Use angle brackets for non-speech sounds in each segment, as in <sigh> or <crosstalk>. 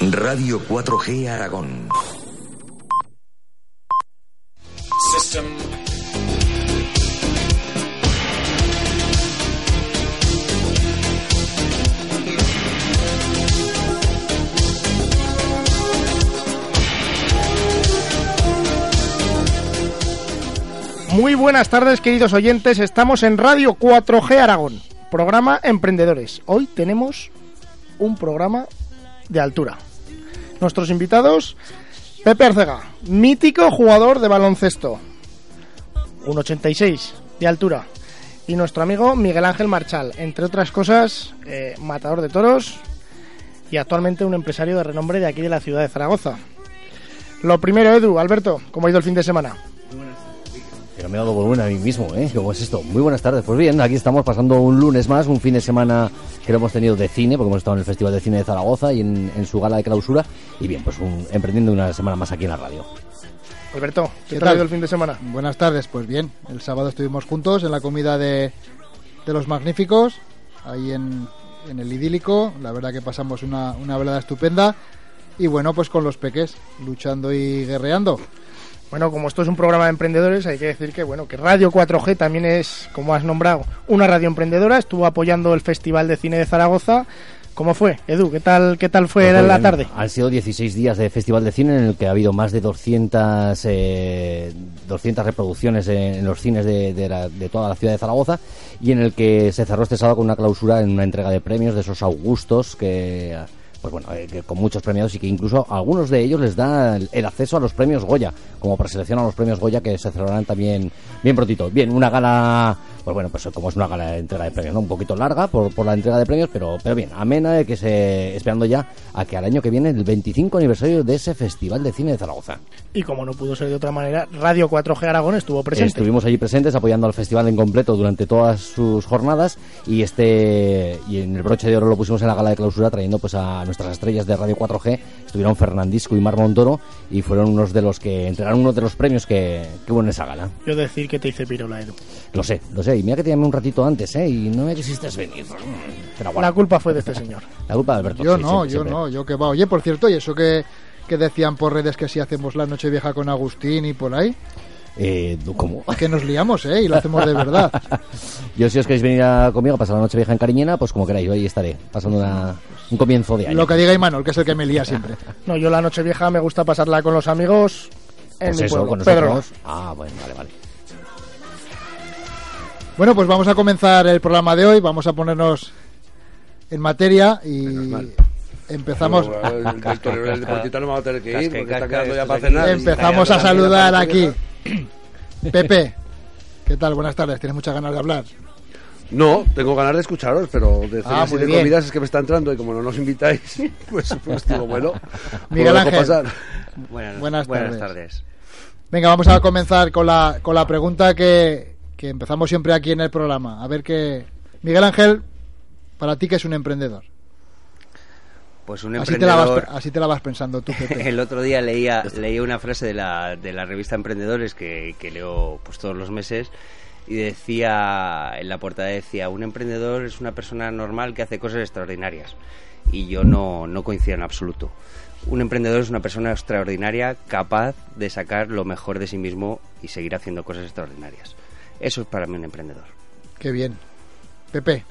Radio 4G Aragón. System. Muy buenas tardes, queridos oyentes. Estamos en Radio 4G Aragón, programa Emprendedores. Hoy tenemos un programa de altura. Nuestros invitados, Pepe Arcega, mítico jugador de baloncesto, 1,86 de altura. Y nuestro amigo Miguel Ángel Marchal, entre otras cosas, eh, matador de toros y actualmente un empresario de renombre de aquí de la ciudad de Zaragoza. Lo primero, Edu, Alberto, ¿cómo ha ido el fin de semana? Pero me he dado volumen a mí mismo, ¿eh? ¿Cómo es esto? Muy buenas tardes. Pues bien, aquí estamos pasando un lunes más, un fin de semana que lo hemos tenido de cine, porque hemos estado en el Festival de Cine de Zaragoza y en, en su gala de clausura. Y bien, pues un, emprendiendo una semana más aquí en la radio. Alberto, ¿qué, ¿Qué tal ha tal? ido el fin de semana? Buenas tardes, pues bien, el sábado estuvimos juntos en la comida de, de los magníficos, ahí en, en el idílico, la verdad que pasamos una, una velada estupenda y bueno, pues con los peques, luchando y guerreando. Bueno, como esto es un programa de emprendedores, hay que decir que bueno, que Radio 4G también es, como has nombrado, una radio emprendedora. Estuvo apoyando el Festival de Cine de Zaragoza. ¿Cómo fue, Edu? ¿Qué tal, qué tal fue Pues la tarde? Han sido 16 días de Festival de Cine en el que ha habido más de 200, eh, 200 reproducciones en, en los cines de, de la- de toda la ciudad de Zaragoza y en el que se cerró este sábado con una clausura en una entrega de premios de esos augustos que... Pues bueno, eh, con muchos premiados y que incluso a algunos de ellos les da el, el acceso a los premios Goya, como preselección a los premios Goya que se celebrarán también bien prontito. Bien, una gala, pues bueno, pues como es una gala de entrega de premios, ¿no? Un poquito larga por, por la entrega de premios, pero, pero bien, amena de que se, esperando ya a que al año que viene el 25 aniversario de ese Festival de Cine de Zaragoza. Y como no pudo ser de otra manera, Radio 4G Aragón estuvo presente. Estuvimos allí presentes apoyando al festival en completo durante todas sus jornadas y este y en el broche de oro lo pusimos en la gala de clausura trayendo pues a nuestras estrellas de Radio 4G. Estuvieron Fernandisco y Mar Montoro y fueron unos de los que entregaron uno de los premios que, que hubo en esa gala. Yo decir que te hice pirola, Edu. Lo sé, lo sé. Y mira que te llamé un ratito antes, ¿eh? Y no me quisiste venir. Pero bueno, La culpa fue de este señor. <laughs> la culpa de Alberto. Yo sí, no, siempre, yo siempre. no, yo que va. Oye, por cierto, ¿y eso que, que decían por redes que si hacemos la noche vieja con Agustín y por ahí? Eh, ¿Cómo? Que nos liamos, ¿eh? Y lo hacemos de verdad. <laughs> Yo si os queréis venir a- conmigo a pasar la noche vieja en Cariñena, pues como queráis, ahí estaré, pasando una, un comienzo de año. Lo que diga Imanol, que es el que me lía siempre. <laughs> No, yo la noche vieja me gusta pasarla con los amigos en Pues mi eso, pueblo, con Pedro. Ah, bueno, vale, vale. Bueno, pues vamos a comenzar el programa de hoy. Vamos a ponernos en materia y empezamos. El, el, del torero del deportista no me va a tener que ir Casca y porque está casca, quedando ya estos para aquí. cenar. Empezamos a saludar aquí. <coughs> Pepe, ¿qué tal? Buenas tardes. ¿Tienes muchas ganas de hablar? No, tengo ganas de escucharos, pero de Ah, cenas y de bien. comidas es que me está entrando y como no nos invitáis, <laughs> pues, pues digo, bueno, Miguel lo dejo Ángel. pasar. Buenas, Buenas buenas tardes. tardes. Venga, vamos a comenzar con la, con la pregunta que, que empezamos siempre aquí en el programa. A ver qué. Miguel Ángel, para ti, ¿qué es un emprendedor? Pues un Así te, la vas, emprendedor... así te la vas pensando tú, Pepe. <laughs> El otro día leía, leía una frase de la, de la revista Emprendedores que, que leo pues todos los meses y decía, en la portada decía, un emprendedor es una persona normal que hace cosas extraordinarias. Y yo no, no coincido en absoluto. Un emprendedor es una persona extraordinaria capaz de sacar lo mejor de sí mismo y seguir haciendo cosas extraordinarias. Eso es para mí un emprendedor. Qué bien. Pepe,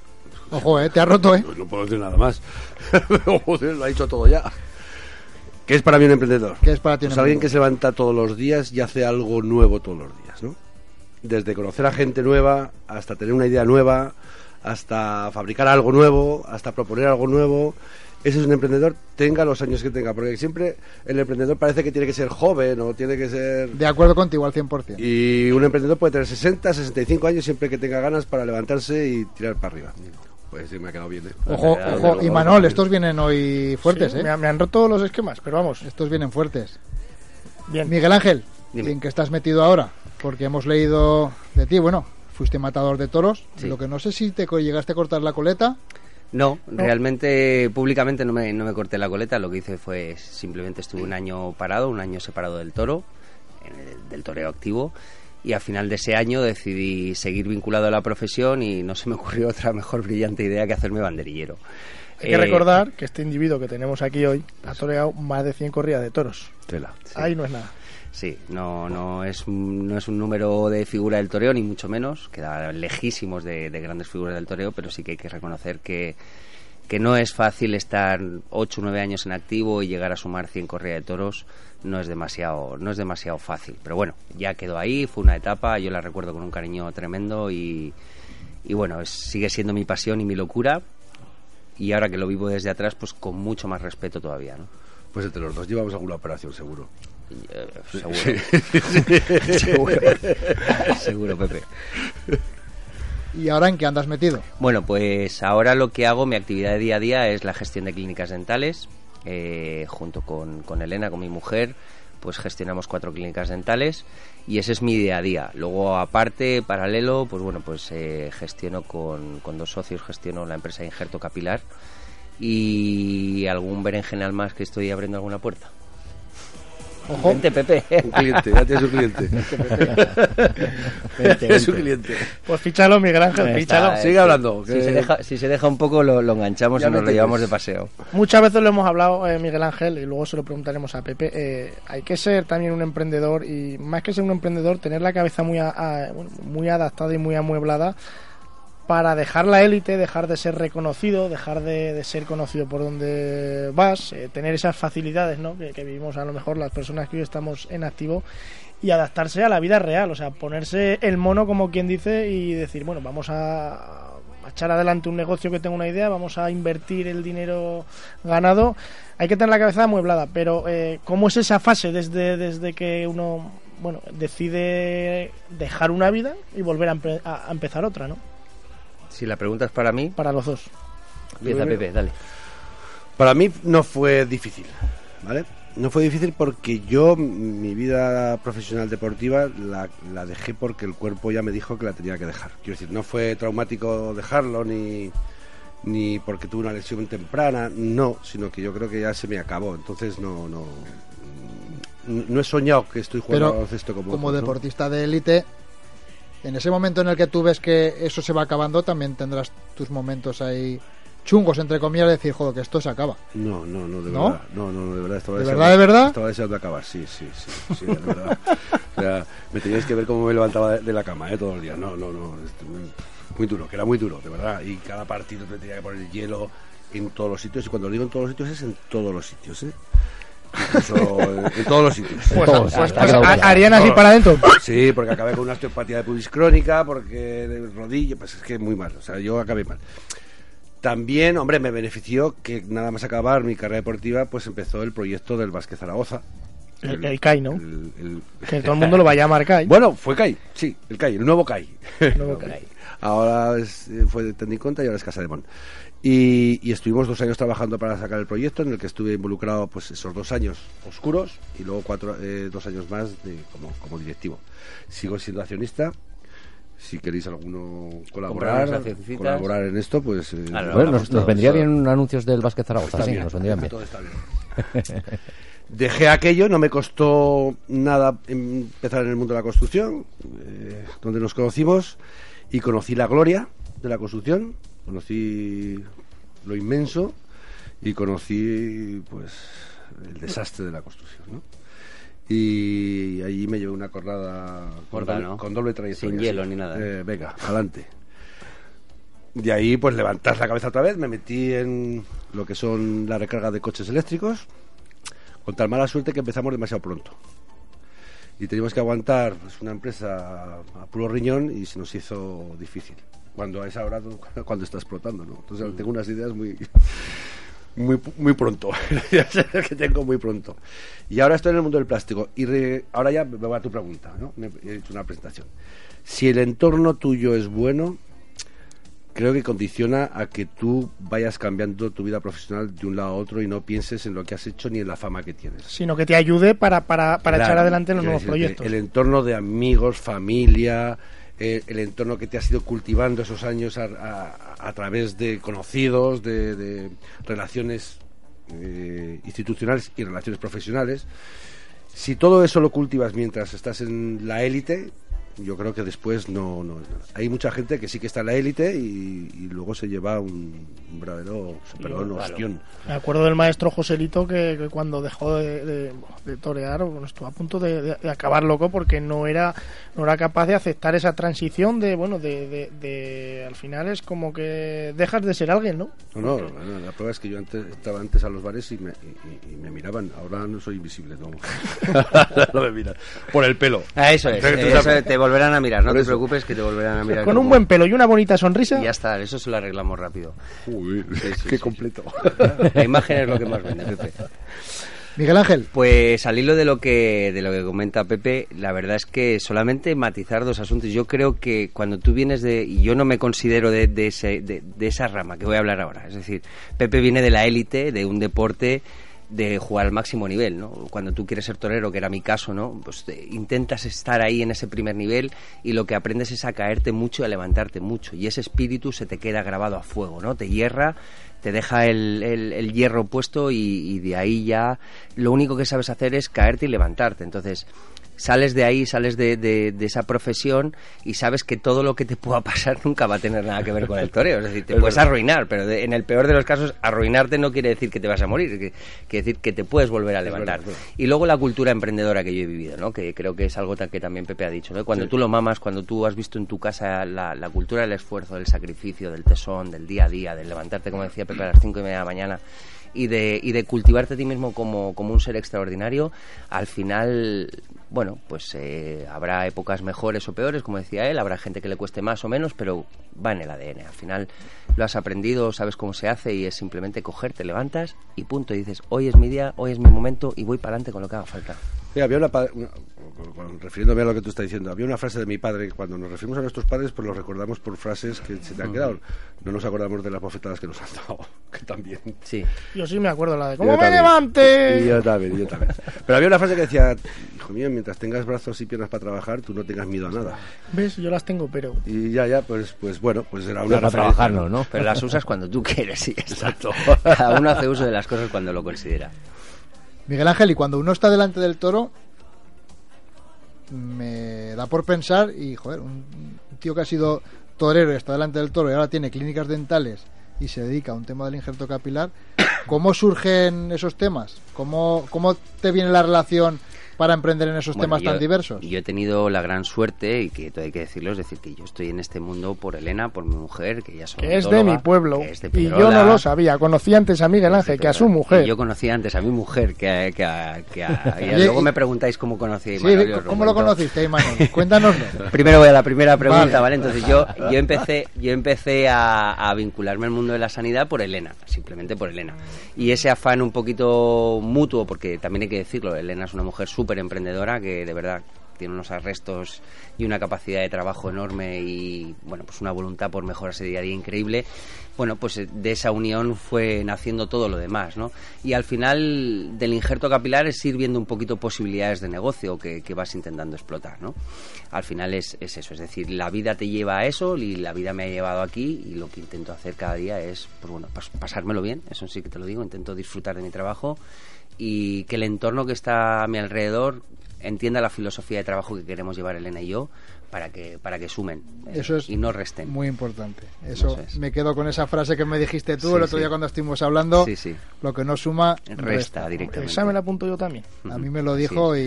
ojo, ¿eh? Te has roto, ¿eh? Pues no puedo decir nada más. <laughs> Joder, lo ha dicho todo ya. ¿Qué es para mí un emprendedor? ¿Qué es para ti un Pues alguien que se levanta todos los días y hace algo nuevo todos los días, ¿no? Desde conocer a gente nueva hasta tener una idea nueva, hasta fabricar algo nuevo, hasta proponer algo nuevo. Ese es un emprendedor, tenga los años que tenga, porque siempre el emprendedor parece que tiene que ser joven o tiene que ser... De acuerdo contigo al 100%. Y un emprendedor puede tener 60, 65 años siempre que tenga ganas para levantarse y tirar para arriba. Pues sí, me ha quedado bien. ¿eh? Ojo, ojo. Y Manol, estos vienen hoy fuertes, Sí, ¿eh? me, han- me han roto los esquemas, pero vamos, Estos vienen fuertes. bien. Miguel Ángel, Dime. ¿en qué estás metido ahora? Porque hemos leído de ti, bueno, fuiste matador de toros. Sí. Lo que no sé si te llegaste a cortar la coleta. No, realmente públicamente no me, no me corté la coleta, lo que hice fue simplemente estuve un año parado, un año separado del toro, en el- del toreo activo, y al final de ese año decidí seguir vinculado a la profesión y no se me ocurrió otra mejor brillante idea que hacerme banderillero. Hay que Eh, recordar que este individuo que tenemos aquí hoy ha toreado más de 100 corridas de toros. Tela. sí. Ahí no es nada. Sí, no, no, es, no es un número de figura del toreo, ni mucho menos. Queda lejísimos de, de grandes figuras del toreo, pero sí que hay que reconocer que, que no es fácil estar 8 o 9 años en activo y llegar a sumar 100 corridas de toros. No es, demasiado, no es demasiado fácil. Pero bueno, ya quedó ahí, fue una etapa, yo la recuerdo con un cariño tremendo y, y bueno, es- sigue siendo mi pasión y mi locura. Y ahora que lo vivo desde atrás, pues con mucho más respeto todavía, ¿no? Pues entre los dos llevamos alguna operación, seguro. Y, seguro. <laughs> seguro. seguro, Pepe. ¿Y ahora en qué andas metido? Bueno, pues ahora lo que hago, mi actividad de día a día es la gestión de clínicas dentales. eh, junto con, con Elena, con mi mujer, pues gestionamos cuatro clínicas dentales y ese es mi día a día. Luego, aparte, paralelo, pues bueno, pues eh, gestiono con, con dos socios, gestiono la empresa Injerto Capilar y algún berenjenal más que estoy abriendo alguna puerta. Ojo, Vente, Pepe. <laughs> Un cliente, ya tienes un cliente. Vente, es <laughs> un cliente. Pues fíchalo, Miguel Ángel, Está, fíchalo. eh, Sigue sí. hablando, Si, se deja, si se deja un poco, lo, lo enganchamos Ya y nos lo llevamos de paseo. Muchas veces lo hemos hablado, eh, Miguel Ángel, y luego se lo preguntaremos a Pepe. eh, hay que ser también un emprendedor y más que ser un emprendedor, tener la cabeza muy, a- a- bueno, muy adaptada y muy amueblada para dejar la élite, dejar de ser reconocido, dejar de, ser conocido por donde vas, eh, tener esas facilidades ¿no? que, vivimos a lo mejor las personas que hoy estamos en activo y adaptarse a la vida real, o sea, ponerse el mono como quien dice y decir, bueno, vamos a, a echar adelante un negocio que tengo una idea, vamos a invertir el dinero ganado. Hay que tener la cabeza amueblada, pero eh, ¿cómo es esa fase desde, desde que uno bueno decide dejar una vida y volver a, empe- a empezar otra, ¿no? Si la pregunta es para mí, Para los dos. empieza Pepe, dale. Para mí no fue difícil, ¿vale? No fue difícil porque yo mi vida profesional deportiva la, la dejé porque el cuerpo ya me dijo que la tenía que dejar. Quiero decir, no fue traumático dejarlo ni, ni porque tuve una lesión temprana, no, sino que yo creo que ya se me acabó. Entonces no, no, no he soñado que estoy jugando pero baloncesto como, como otros, ¿no? deportista de élite, en ese momento en el que tú ves que eso se va acabando, también tendrás tus momentos ahí chungos, entre comillas, de decir, joder, que esto se acaba. No, no, no, de ¿No? verdad. No, no, no, de verdad. Estaba ¿De verdad, de verdad? Estaba deseando acabar, sí, sí, sí, sí, de verdad. o sea, me teníais que ver cómo me levantaba de, la cama, ¿eh? Todos los días. No, no, no. muy, muy duro, que era muy duro, de verdad. Y cada partido te tenía que poner hielo en todos los sitios. Y cuando digo en todos los sitios, es en todos los sitios, ¿eh? Incluso en, todos los sitios. Pues, Todos, pues, ha pues, harían así para adentro. Sí, porque acabé con una osteopatía de pubis crónica, porque de rodilla, pues es que muy mal. O sea, yo acabé mal. También, hombre, me benefició que nada más acabar mi carrera deportiva, pues empezó el proyecto del Vázquez Zaragoza. El- el CAI, ¿no? el- el- Que todo el mundo lo va a llamar CAI. Bueno, fue CAI, sí, el CAI, el nuevo CAI. Nuevo <laughs> CAI. Ahora es- fue de Tecniconta y ahora es Casa de Mon. Y, y estuvimos dos años trabajando para sacar el proyecto, en el que estuve involucrado pues esos dos años oscuros y luego cuatro, eh, dos años más de, como, como directivo. Sigo siendo accionista. Si queréis alguno colaborar, colaborar en esto, pues eh, Claro, Bueno, nos, nos vendría bien anuncios del Vázquez Zaragoza, Está sí, bien, nos vendrían <laughs> bien. todo está bien. <laughs> Dejé aquello, no me costó nada empezar en el mundo de la construcción, eh, donde nos conocimos y conocí la gloria de la construcción, conocí lo inmenso y conocí pues el desastre de la construcción, ¿no? Y allí me llevé una corrada con, doble, ¿no? con doble trayectoria. Sin hielo ni nada. Eh, venga, adelante. De ahí, pues levantar la cabeza otra vez, me metí en lo que son la recarga de coches eléctricos, con tal mala suerte que empezamos demasiado pronto. Y teníamos que aguantar pues, una empresa a puro riñón y se nos hizo difícil. Cuando a esa hora <laughs> cuando está explotando, ¿no? Entonces tengo unas ideas muy <laughs> muy, muy pronto. <laughs> que tengo muy pronto. Y ahora estoy en el mundo del plástico. Y re- ahora ya me va a tu pregunta, ¿no? He hecho una presentación. Si el entorno tuyo es bueno, creo que condiciona a que tú vayas cambiando tu vida profesional de un lado a otro y no pienses en lo que has hecho ni en la fama que tienes. Sino que te ayude para, para, para Claro, echar adelante los nuevos proyectos. El entorno de amigos, familia, eh, el entorno que te has ido cultivando esos años a, través de conocidos, de, de relaciones eh, institucionales y relaciones profesionales. Si todo eso lo cultivas mientras estás en la élite, yo creo que después no, no es nada. Hay mucha gente que sí que está en la élite y, y luego se lleva un, un verdadero, perdón, Claro. ostión. Me acuerdo del maestro Joselito que, que cuando dejó de, de- de torear bueno, estuvo a punto de, de- de acabar loco porque no era no era capaz de aceptar esa transición de bueno de, de- de- al final es como que dejas de ser alguien, ¿no? No, no, bueno, la prueba es que yo antes estaba antes a los bares y me, y- y- y me miraban. Ahora no soy invisible, no. <laughs> no me miran. Por el pelo. Ah, eso es, eso te volverán a mirar, no te preocupes que te volverán a mirar. Con un buen pelo y una bonita sonrisa. Y ya está, eso se lo arreglamos rápido. Uy, Sí, sí, qué sí, completo. La imagen es lo que más vende, Pepe. Miguel Ángel, Pues al hilo de lo que de lo que comenta Pepe, la verdad es que solamente matizar dos asuntos. Yo creo que cuando tú vienes de y yo no me considero de, de, ese- de- de esa rama que voy a hablar ahora, es decir, Pepe viene de la élite, de un deporte de jugar al máximo nivel, ¿no? Cuando tú quieres ser torero, que era mi caso, ¿no? Pues eh, intentas estar ahí en ese primer nivel y lo que aprendes es a caerte mucho y a levantarte mucho y ese espíritu se te queda grabado a fuego, ¿no? Te hierra te deja el, el- el hierro puesto y, y de ahí ya lo único que sabes hacer es caerte y levantarte. Entonces sales de ahí, sales de, de- de esa profesión y sabes que todo lo que te pueda pasar <laughs> nunca va a tener nada que ver con el toreo. Es decir, te Es puedes verdad. arruinar, pero de- en el peor de los casos, arruinarte no quiere decir que te vas a morir, que- quiere decir que te puedes volver a levantar. verdad. Y luego la cultura emprendedora que yo he vivido, ¿no? que creo que es algo que también Pepe ha dicho. ¿no? Cuando Sí. tú lo mamas, cuando tú has visto en tu casa la, la cultura del esfuerzo, del sacrificio, del tesón, del día a día, del levantarte, como decía Pepe, a las cinco y media de la mañana y de, y de cultivarte a ti mismo como, como un ser extraordinario, al final, bueno, pues eh, habrá épocas mejores o peores, como decía él, habrá gente que le cueste más o menos, pero va en el ADN. Al final lo has aprendido, sabes cómo se hace y es simplemente coger, te levantas y punto. Y dices, hoy es mi día, hoy es mi momento y voy para adelante con lo que haga falta. Había una- con- con- refiriéndome a lo que tú estás diciendo, había una frase de mi padre, que cuando nos referimos a nuestros padres, pues los recordamos por frases que se te han quedado. No nos acordamos de las bofetadas que nos han dado, <laughs> que también. Sí. Yo sí me acuerdo la de Yo ¿Cómo me también. levante? Yo también, yo también. Pero había una frase que decía, hijo mío, mientras tengas brazos y piernas para trabajar, tú no tengas miedo a nada. ¿Ves? Yo las tengo, pero Y ya, ya, pues, pues bueno, pues era una Pero para referencia, trabajarnos, ¿no? Pero las usas cuando tú quieres, sí. <laughs> Exacto. Cada uno hace uso de las cosas cuando lo considera. Miguel Ángel, y cuando uno está delante del toro, me da por pensar, y joder, un tío que ha sido torero y está delante del toro y ahora tiene clínicas dentales y se dedica a un tema del injerto capilar, <coughs> ¿cómo surgen esos temas? ¿Cómo, cómo te viene la relación para emprender en esos Bueno, temas yo- tan diversos? Yo he tenido la gran suerte, y que todo hay que decirlo, es decir, que yo estoy en este mundo por Elena, por mi mujer, que es que es de mi pueblo. que es de Y yo no lo sabía. Conocí antes a Miguel que Ángel que a su mujer. Y yo conocí antes a mi mujer, que, a- que, a- que a- y <laughs> luego me preguntáis cómo conocí a Sí, Imanol, os ¿cómo lo conociste, Imanol? Cuéntanoslo. <laughs> Primero voy a la primera pregunta, Vale. ¿vale? Entonces yo, <laughs> yo empecé, yo empecé a, a vincularme al mundo de la sanidad por Elena, simplemente por Elena. Y ese afán un poquito mutuo, porque también hay que decirlo, Elena es una mujer súper emprendedora que de verdad tiene unos arrestos y una capacidad de trabajo enorme y bueno pues una voluntad por mejorarse día a día increíble. Bueno pues eh, de esa unión fue naciendo todo lo demás no y al final del injerto capilar es ir viendo un poquito posibilidades de negocio que, que vas intentando explotar no al final es, es eso es decir la vida te lleva a eso y la vida me ha llevado aquí y lo que intento hacer cada día es pues bueno pas- pasármelo bien eso sí que te lo digo intento disfrutar de mi trabajo y que el entorno que está a mi alrededor entienda la filosofía de trabajo que queremos llevar Elena y yo para que para que sumen Eso es y no resten. Muy importante. Eso, Eso es. me quedo con esa frase que me dijiste tú Sí, el otro sí. día cuando estuvimos hablando. Sí, sí. Lo que no suma, Resta resta. directamente. Esa me la apunto yo también. A mí me lo dijo y,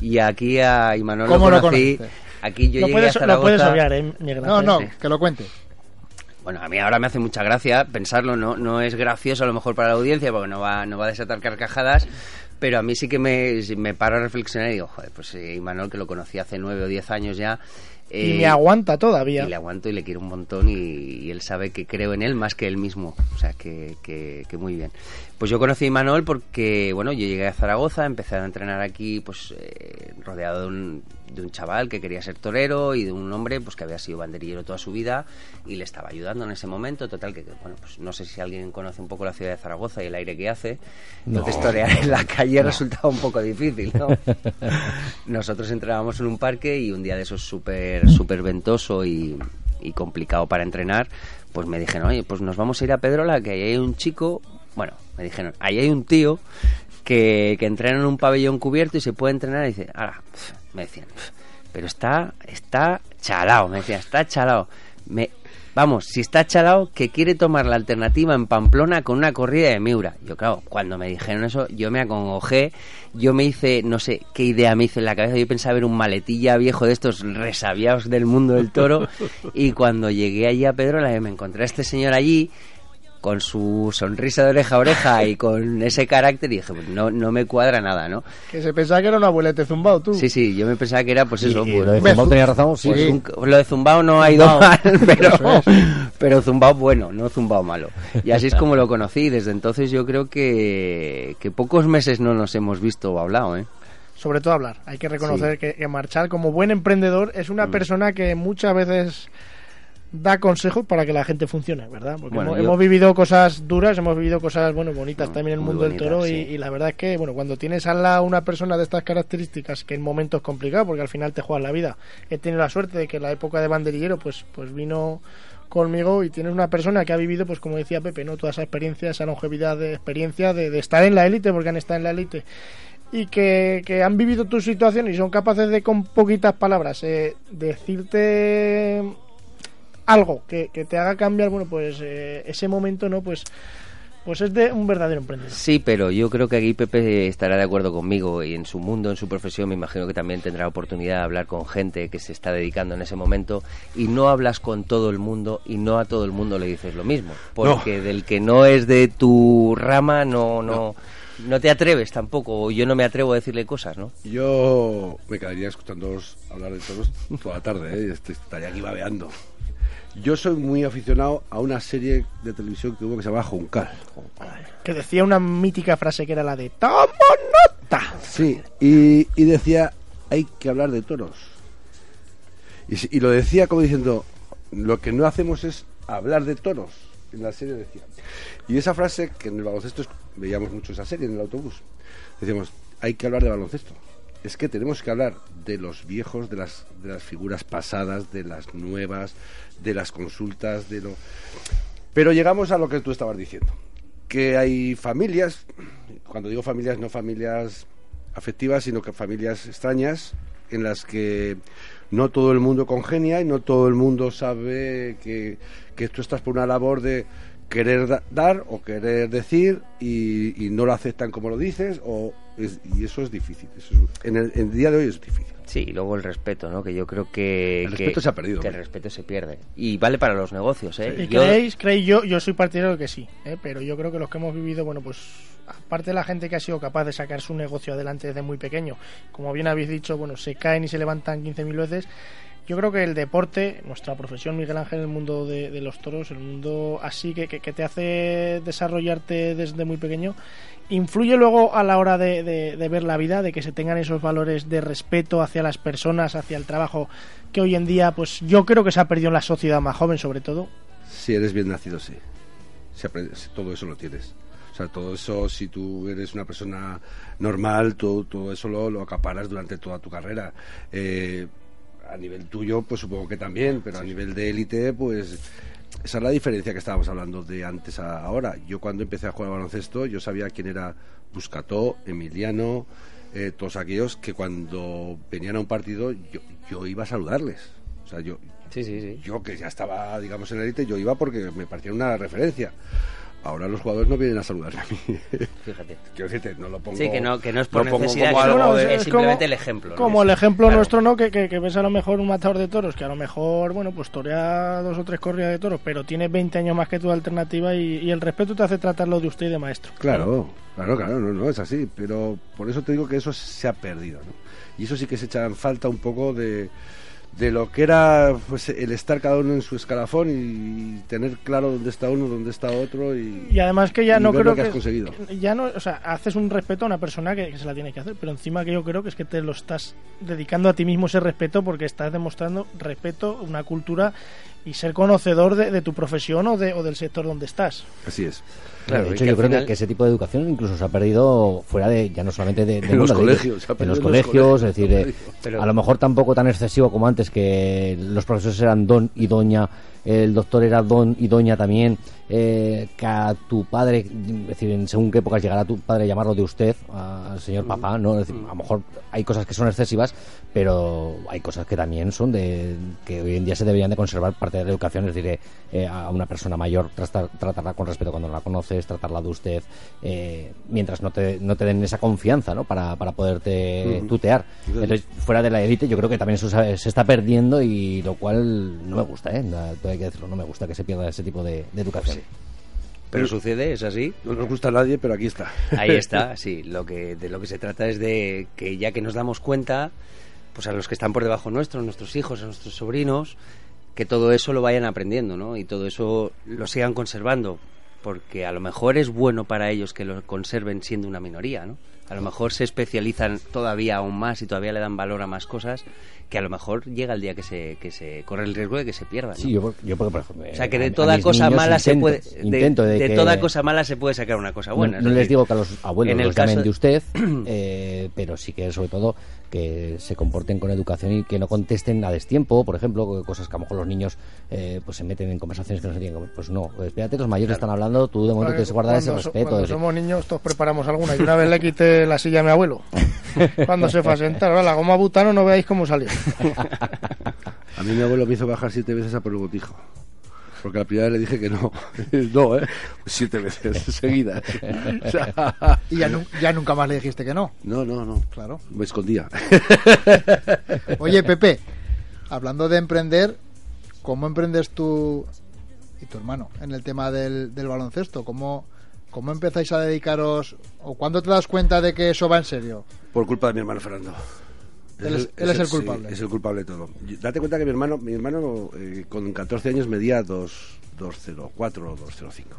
y- Y aquí a Imanol ¿Cómo lo lo conocí. aquí yo Lo llegué puedes, a lo Zaragoza. puedes obviar, ¿eh, Miguel No, no, Sí. que lo cuente. Bueno, a mí ahora me hace mucha gracia pensarlo, no, no es gracioso a lo mejor para la audiencia porque no va, no va a desatar carcajadas, pero a mí sí que me, me paro a reflexionar y digo, joder, pues eh, Imanol, que lo conocí hace nueve o diez años ya, Y Eh, me aguanta todavía. y le aguanto y le quiero un montón y, y él sabe que creo en él más que él mismo. O sea, que, que- que muy bien. Pues yo conocí a Imanol porque, bueno, yo llegué a Zaragoza, empecé a entrenar aquí, pues eh, rodeado de un, de un chaval que quería ser torero y de un hombre pues que había sido banderillero toda su vida y le estaba ayudando en ese momento. Total, que, bueno, pues no sé si alguien conoce un poco la ciudad de Zaragoza y el aire que hace. Entonces, torear en la calle resultaba un poco difícil, ¿no? <laughs> Nosotros entrábamos en un parque y un día de esos súper súper ventoso y, y complicado para entrenar, pues me dijeron, oye, pues nos vamos a ir a Pedrola, que ahí hay un chico, bueno, me dijeron, ahí hay un tío que, que entrena en un pabellón cubierto y se puede entrenar y dice, ahora, me decían, "pf, pero está, está chalao, me decían, está chalao. Me, vamos, si está chalao, que quiere tomar la alternativa en Pamplona con una corrida de Miura. Yo, claro, cuando me dijeron eso, yo me acongojé, yo me hice, no sé qué idea me hice en la cabeza, yo pensaba ver un maletilla viejo de estos resabiados del mundo del toro, y cuando llegué allí a Pedrola me encontré a este señor allí, con su sonrisa de oreja a oreja <laughs> y con ese carácter y dije, pues no, no me cuadra nada, ¿no? Que se pensaba que era un abuelete zumbado, tú. Sí, sí, yo me pensaba que era pues eso. y pues, lo de Zumbao tenía razón, sí. pues un- lo de zumbao no ha ido Zumbao. mal, <laughs> pero, pero zumbao bueno, no zumbao malo. Y así es como lo conocí. Desde entonces yo creo que, que pocos meses no nos hemos visto o hablado, ¿eh? Sobre todo hablar. Hay que reconocer que, que Marchal, como buen emprendedor, es Mm. una persona que muchas veces da consejos para que la gente funcione, ¿verdad? Porque Bueno, hemos, yo- hemos vivido cosas duras, hemos vivido cosas bueno bonitas Mm, también en el mundo del toro y, la verdad es que bueno cuando tienes al lado una persona de estas características que en momentos complicados porque al final te juegas la vida. He tenido la suerte de que la época de banderillero pues pues vino conmigo y tienes una persona que ha vivido pues como decía Pepe no toda esa experiencia esa longevidad de experiencia de, de estar en la élite porque han estado en la élite y que, que han vivido tu situación y son capaces de con poquitas palabras eh, decirte algo que, que te haga cambiar bueno pues eh, ese momento no pues pues es de un verdadero emprendedor Sí, pero yo creo que aquí Pepe estará de acuerdo conmigo y en su mundo, en su profesión, me imagino que también tendrá oportunidad de hablar con gente que se está dedicando en ese momento y no hablas con todo el mundo y no a todo el mundo le dices lo mismo, porque del que no es de tu rama no no no te atreves tampoco, o yo no me atrevo a decirle cosas, ¿no? Yo me quedaría escuchándoos hablar de toros toda la tarde, ¿eh? Estaría aquí babeando. Yo soy muy aficionado a una serie de televisión que hubo que se llama Juncal. que decía una mítica frase que era la de ¡Tomo nota! Sí, y, y decía, hay que hablar de toros. Y, y lo decía como diciendo, lo que no hacemos es hablar de toros. En la serie decía. Y esa frase, que en el baloncesto es- veíamos mucho esa serie en el autobús, decíamos, hay que hablar de baloncesto. Es que tenemos que hablar de los viejos, de las, de las figuras pasadas, de las nuevas, de las consultas, de lo... Pero llegamos a lo que tú estabas diciendo, que hay familias, cuando digo familias, no familias afectivas, sino que familias extrañas, en las que no todo el mundo congenia y no todo el mundo sabe que, que tú estás por una labor de querer da- dar o querer decir y, y no lo aceptan como lo dices o es- y eso es difícil eso es- en, el, en el día de hoy es difícil Sí, y luego el respeto, ¿no? Que yo creo que... El que- respeto se ha perdido, Que el respeto se pierde. Y vale para los negocios, ¿eh? ¿Y Yo- creéis, creéis yo, yo soy partidario de que sí, ¿eh? pero yo creo que los que hemos vivido, bueno, pues aparte de la gente que ha sido capaz de sacar su negocio adelante desde muy pequeño, como bien habéis dicho, bueno, se caen y se levantan 15.000 veces. Yo creo que el deporte, nuestra profesión, Miguel Ángel, el mundo de, los toros, el mundo así que, que, que te hace desarrollarte desde muy pequeño, influye luego a la hora de, ver la vida, de que se tengan esos valores de respeto hacia las personas, hacia el trabajo, que hoy en día, pues yo creo que se ha perdido en la sociedad más joven, sobre todo. si eres bien nacido sí. Si todo eso lo tienes. O sea todo eso si tú eres una persona normal tú- todo eso lo, lo acaparas durante toda tu carrera. Eh, a nivel tuyo pues supongo que también pero a nivel de élite pues esa es la diferencia que estábamos hablando de antes a ahora. Yo cuando empecé a jugar al baloncesto, yo sabía quién era Buscató, Emiliano, eh, todos aquellos que cuando venían a un partido yo, yo iba a saludarles. O sea, yo, Sí, sí, sí. yo que ya estaba, digamos, en la élite, yo iba porque me parecía una referencia. Ahora los jugadores no vienen a saludarme a mí. Fíjate. <laughs> Quiero decirte, no lo pongo. Sí, que no, que no es por necesidad, como algo no, de- es, es simplemente como- el ejemplo. ¿no? Como el ejemplo claro. nuestro, ¿no? Que, que, que ves a lo mejor un matador de toros, que a lo mejor, bueno, pues torea dos o tres corridas de toros, pero tiene 20 años más que tu alternativa y, y el respeto te hace tratarlo de usted y de maestro. Claro, claro, claro, no, no, es así. Pero por eso te digo que eso se ha perdido, ¿no? Y eso sí que se echa en falta un poco de, de lo que era pues, el estar cada uno en su escalafón y tener claro dónde está uno, dónde está otro y, Y además que ya no creo lo que, que, has conseguido. ya no, o sea, haces un respeto a una persona que, que se la tiene que hacer, pero encima que yo creo que es que te lo estás dedicando a ti mismo ese respeto porque estás demostrando respeto, una cultura y ser conocedor de, de tu profesión o, de, o del sector donde estás. Así es. Claro, de hecho, yo creo que- final- que ese tipo de educación incluso se ha perdido fuera de, ya no solamente de, En los mundo, de- colegios, se ha en los en los colegios, colegios, es decir, eh, Pero- a lo mejor tampoco tan excesivo como antes, que los profesores eran don y doña, el doctor era don y doña también, eh, que a tu padre, es decir, en según qué épocas llegará tu padre a llamarlo de usted, al señor papá, ¿no? Es decir, a lo mejor hay cosas que son excesivas, pero hay cosas que también son de que hoy en día se deberían de conservar parte de la educación, es decir, eh, a una persona mayor tratar- tratarla con respeto cuando no la conoces, tratarla de usted, eh, mientras no te, no te den esa confianza, ¿no? Para, para poderte Ujú. tutear. Entonces- fuera de la élite, yo creo que también eso se se está perdiendo y lo cual no me gusta, ¿eh? Hay que decirlo, no me gusta que se pierda ese tipo de, de educación. Pero sucede, es así. No nos gusta a nadie, pero aquí está. Ahí <laughs> está, sí. Lo que, de lo que se trata es de que ya que nos damos cuenta, pues a los que están por debajo nuestro, a nuestros hijos, a nuestros sobrinos, que todo eso lo vayan aprendiendo, ¿no? Y todo eso lo sigan conservando. Porque a lo mejor es bueno para ellos que lo conserven siendo una minoría, ¿no? A lo mejor se especializan todavía aún más y todavía le dan valor a más cosas que a lo mejor llega el día que se, que se corre el riesgo de que se pierdan. ¿no? Sí, yo, yo por ejemplo, O sea que de a toda cosa mala se puede de, intento de, de que- toda cosa mala se puede sacar una cosa buena. No, es les digo que a los abuelos en el los llamen caso- de usted, <clears throat> eh, pero sí que sobre todo que se comporten con educación y que no contesten a destiempo, por ejemplo, cosas que a lo mejor los niños eh, pues se meten en conversaciones que no se tienen que Pues no, espérate, los mayores están hablando, tú de momento tienes que guardar ese respeto. Cuando somos niños, todos preparamos alguna. Y una vez le quité la silla a mi abuelo. <laughs> Cuando se fue a sentar. Ahora, la goma butano no veáis cómo salió. <laughs> A mí mi abuelo me hizo bajar siete veces a por el botijo. Porque la primera vez le dije que no. <laughs> no, ¿eh? Siete veces <laughs> seguidas. O sea, Y ya, nu- ya nunca más le dijiste que no. no, no, no. Claro. Me escondía. <laughs> Oye, Pepe, hablando de emprender, ¿cómo emprendes tú y tu hermano en el tema del, del baloncesto? ¿Cómo, ¿Cómo empezáis a dedicaros o cuándo te das cuenta de que eso va en serio? Por culpa de mi hermano Fernando. Él es- él es el sí, culpable. es el culpable de todo. Date cuenta que mi hermano, mi hermano eh, con 14 años medía 2, 204 o 205.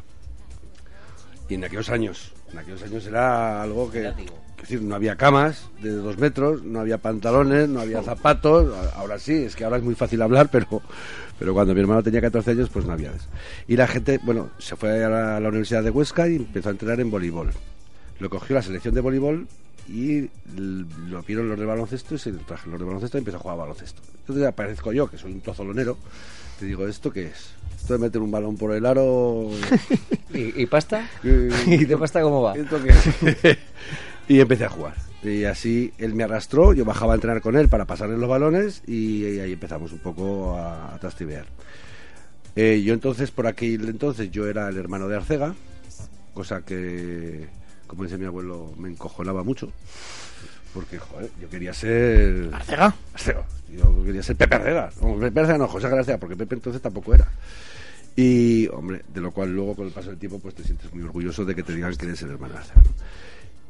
Y en aquellos años, en aquellos años era algo que, es decir, no había camas de dos metros, no había pantalones, no había zapatos. A- Ahora sí, es que ahora es muy fácil hablar, pero, pero cuando mi hermano tenía 14 años, pues no había eso. Y la gente, bueno, se fue a la, a la Universidad de Huesca y empezó a entrenar en voleibol. Lo cogió la selección de voleibol y lo vieron los de baloncesto y se traje los de baloncesto y empezó a jugar a baloncesto. Entonces aparezco yo, que soy un tozolonero, te digo, ¿esto qué es? Esto de meter un balón por el aro... <laughs> ¿Y, y pasta? <laughs> Eh, <laughs> ¿Y de pasta cómo va? ¿Esto qué es? y empecé a jugar. Y así él me arrastró, yo bajaba a entrenar con él para pasarle los balones y, ahí empezamos un poco a, a trastibear. Eh, yo entonces, por aquel entonces, yo era el hermano de Arcega, cosa que, como dice mi abuelo, me encojonaba mucho. Porque, joder, yo quería ser... Arcega. Arcega. Yo quería ser Pepe Arcega. No, Pepe Arcega no, José García, porque Pepe entonces tampoco era. Y, hombre, de lo cual luego con el paso del tiempo pues te sientes muy orgulloso de que te digan que eres el hermano de Arcega. ¿no?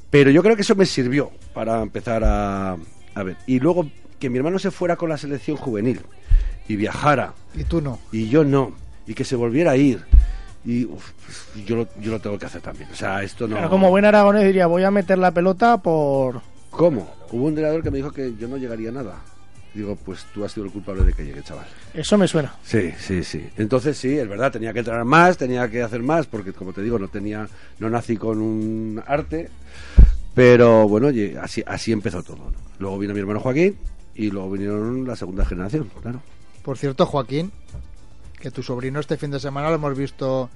Pero yo creo que eso me sirvió para empezar a, a ver. Y luego que mi hermano se fuera con la selección juvenil y viajara Y tú no. y yo no, y que se volviera a ir. Y uf, yo, lo, yo lo tengo que hacer también. O sea, esto no... Claro, como buen aragonés diría, voy a meter la pelota por... ¿Cómo? Hubo un entrenador que me dijo que yo no llegaría a nada. Digo, pues tú has sido el culpable de que llegue, chaval. Eso me suena. Sí, sí, sí. Entonces sí, es verdad, tenía que entrenar más, tenía que hacer más, porque como te digo, no tenía, no nací con un arte, pero bueno, oye, así, así empezó todo. ¿no? Luego vino mi hermano Joaquín y luego vinieron la segunda generación, claro. Por cierto, Joaquín, que tu sobrino este fin de semana lo hemos visto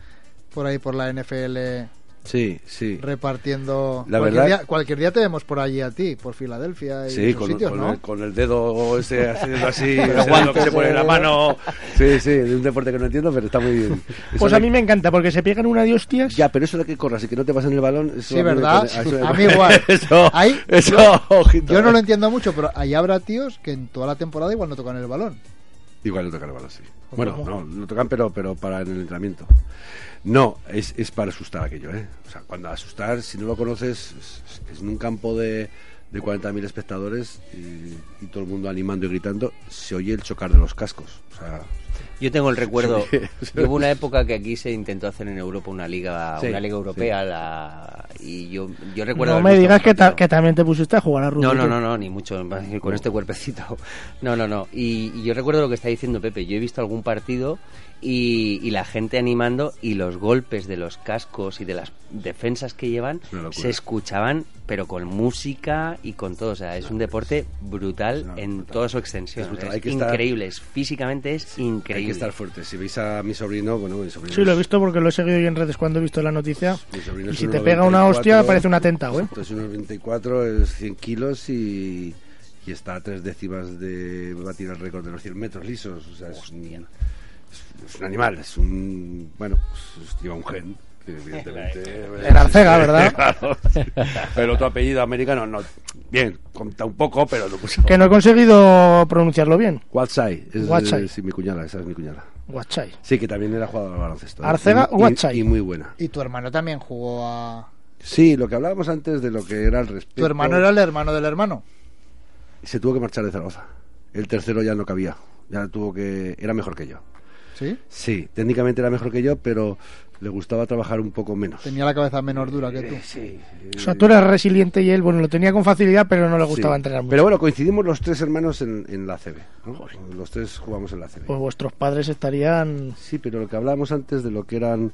por ahí por la NFL Sí, sí. repartiendo. La cualquier, verdad- día, cualquier día te vemos por allí a ti, por Filadelfia y Sí, esos con, sitios, con ¿no? el, con el dedo ese haciendo así, <laughs> dedo que se pone la eh. mano. <laughs> Sí, sí, de un deporte que no entiendo, pero está muy bien. Eso Pues a mí me encanta, porque se pegan una de hostias. Ya, pero eso de que corras y que no te pasen el balón, eso Sí, me ¿verdad? eso A mí igual. <laughs> Eso, Ahí, eso, yo, ojito, yo no lo entiendo mucho, pero ahí habrá tíos que en toda la temporada igual no tocan el balón. Igual lo tocan el balón, sí. ¿Cómo? Bueno, no, lo tocan, pero, pero para el entrenamiento. No, es, es para asustar aquello, ¿eh? O sea, cuando asustar, si no lo conoces, es, es en un campo de, de 40.000 espectadores y, y todo el mundo animando y gritando, se oye el chocar de los cascos. O sea, Yo tengo el recuerdo. <laughs> Sí. Hubo una época que aquí se intentó hacer en Europa una liga, Sí, una liga europea, la- y yo, yo recuerdo. No me digas que, ta- partido. que también te pusiste a jugar a rugby. No, no, no, no, ni mucho con este cuerpecito. <laughs> No, no, no. Y, y yo recuerdo lo que está diciendo Pepe. Yo he visto algún partido y, y la gente animando y los golpes de los cascos y de las defensas que llevan se escuchaban, pero con música y con todo. O sea, es un deporte brutal No, en brutal. toda su extensión. Es brutal. Es Hay que estar- increíble. es- Físicamente es increíble. Hay que estar fuerte. Si veis a mi sobrino, bueno, mi sobrino Sí, lo he es- visto porque lo he seguido yo en redes cuando he visto la noticia. mi sobrino Y es si te pega una 94, hostia, parece un atentado, ¿eh? Entonces, unos 24 es 100 kilos y, y está a tres décimas de batir el récord de los 100 metros lisos. O sea, es un, es- es un animal, es un. Bueno, pues, lleva un gen. Que evidentemente. <laughs> Era Arcega, ¿verdad? <laughs> Claro. Pero otro apellido americano, no. Bien, conta un poco, pero no mucho. Que no he conseguido pronunciarlo bien. Watsai, es, Watsai. es- sí, mi cuñada, esa es mi cuñada. Guachai. Sí, que también era jugador de baloncesto. Arcega Y- y-. Y muy buena. Y tu hermano también jugó a... Sí, lo que hablábamos antes de lo que era el respeto. Tu hermano era el hermano del hermano. Se tuvo que marchar de Zaragoza. El tercero ya no cabía. Ya tuvo que. Era mejor que yo. ¿Sí? Sí, técnicamente era mejor que yo, pero le gustaba trabajar un poco menos. Tenía la cabeza menos dura que tú. Sí. O sea, tú eras resiliente y él, bueno, lo tenía con facilidad, pero no le gustaba Sí. entrenar mucho. Pero bueno, coincidimos los tres hermanos en, en la ACB. ¿no? Los tres jugamos en la ACB. Pues vuestros padres estarían... Sí, pero lo que hablábamos antes de lo que eran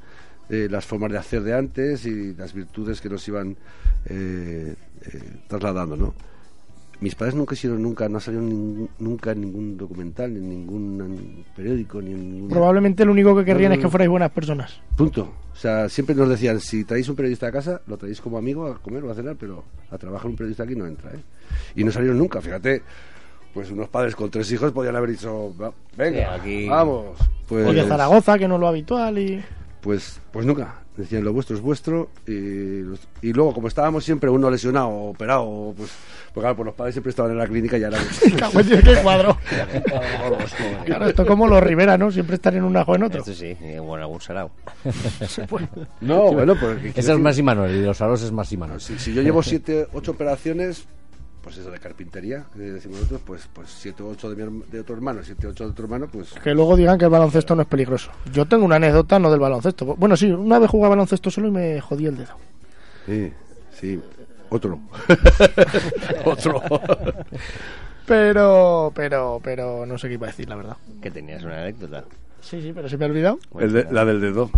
eh, las formas de hacer de antes y las virtudes que nos iban eh, eh, trasladando, ¿no? Mis padres nunca hicieron nunca, no salieron ningún- nunca en ningún documental, ni en ningún periódico, ni en ningún... Probablemente lo único que querrían No, es no, que fuerais buenas personas. Punto. O sea, siempre nos decían, si traéis un periodista a casa, lo traéis como amigo a comer o a cenar, pero a trabajar un periodista aquí no entra, ¿eh? Y no salieron nunca, fíjate. Pues unos padres con tres hijos podían haber dicho, "Va, venga, Sí, aquí- vamos. Pues, O de Zaragoza, que no es lo habitual y... Pues, pues nunca. Decían, lo vuestro es vuestro. Y, los- y luego, como estábamos siempre uno lesionado o operado, pues, pues claro, pues los padres siempre estaban en la clínica y <laughs> en Dios, qué cuadro. <laughs> Claro, esto como los Rivera, ¿no? Siempre están en un ajo en otro. Esto sí, eh, bueno, algún sarao. <laughs> No, bueno, pues... Ese es más y Manuel, y los aros es más y Manuel. Si, si yo llevo siete, ocho operaciones, pues eso de carpintería, que decimos nosotros, pues, pues siete, ocho de, mi de otro hermano, siete, ocho de otro hermano, pues... Que luego digan que el baloncesto no es peligroso. Yo tengo una anécdota, no del baloncesto. Bueno, sí, una vez jugué a baloncesto solo y me jodí el dedo. Sí, sí, otro. <laughs> otro. Pero, pero, pero no sé qué iba a decir, la verdad. Que tenías una anécdota. Sí, sí, pero se me ha olvidado. El de- la del dedo.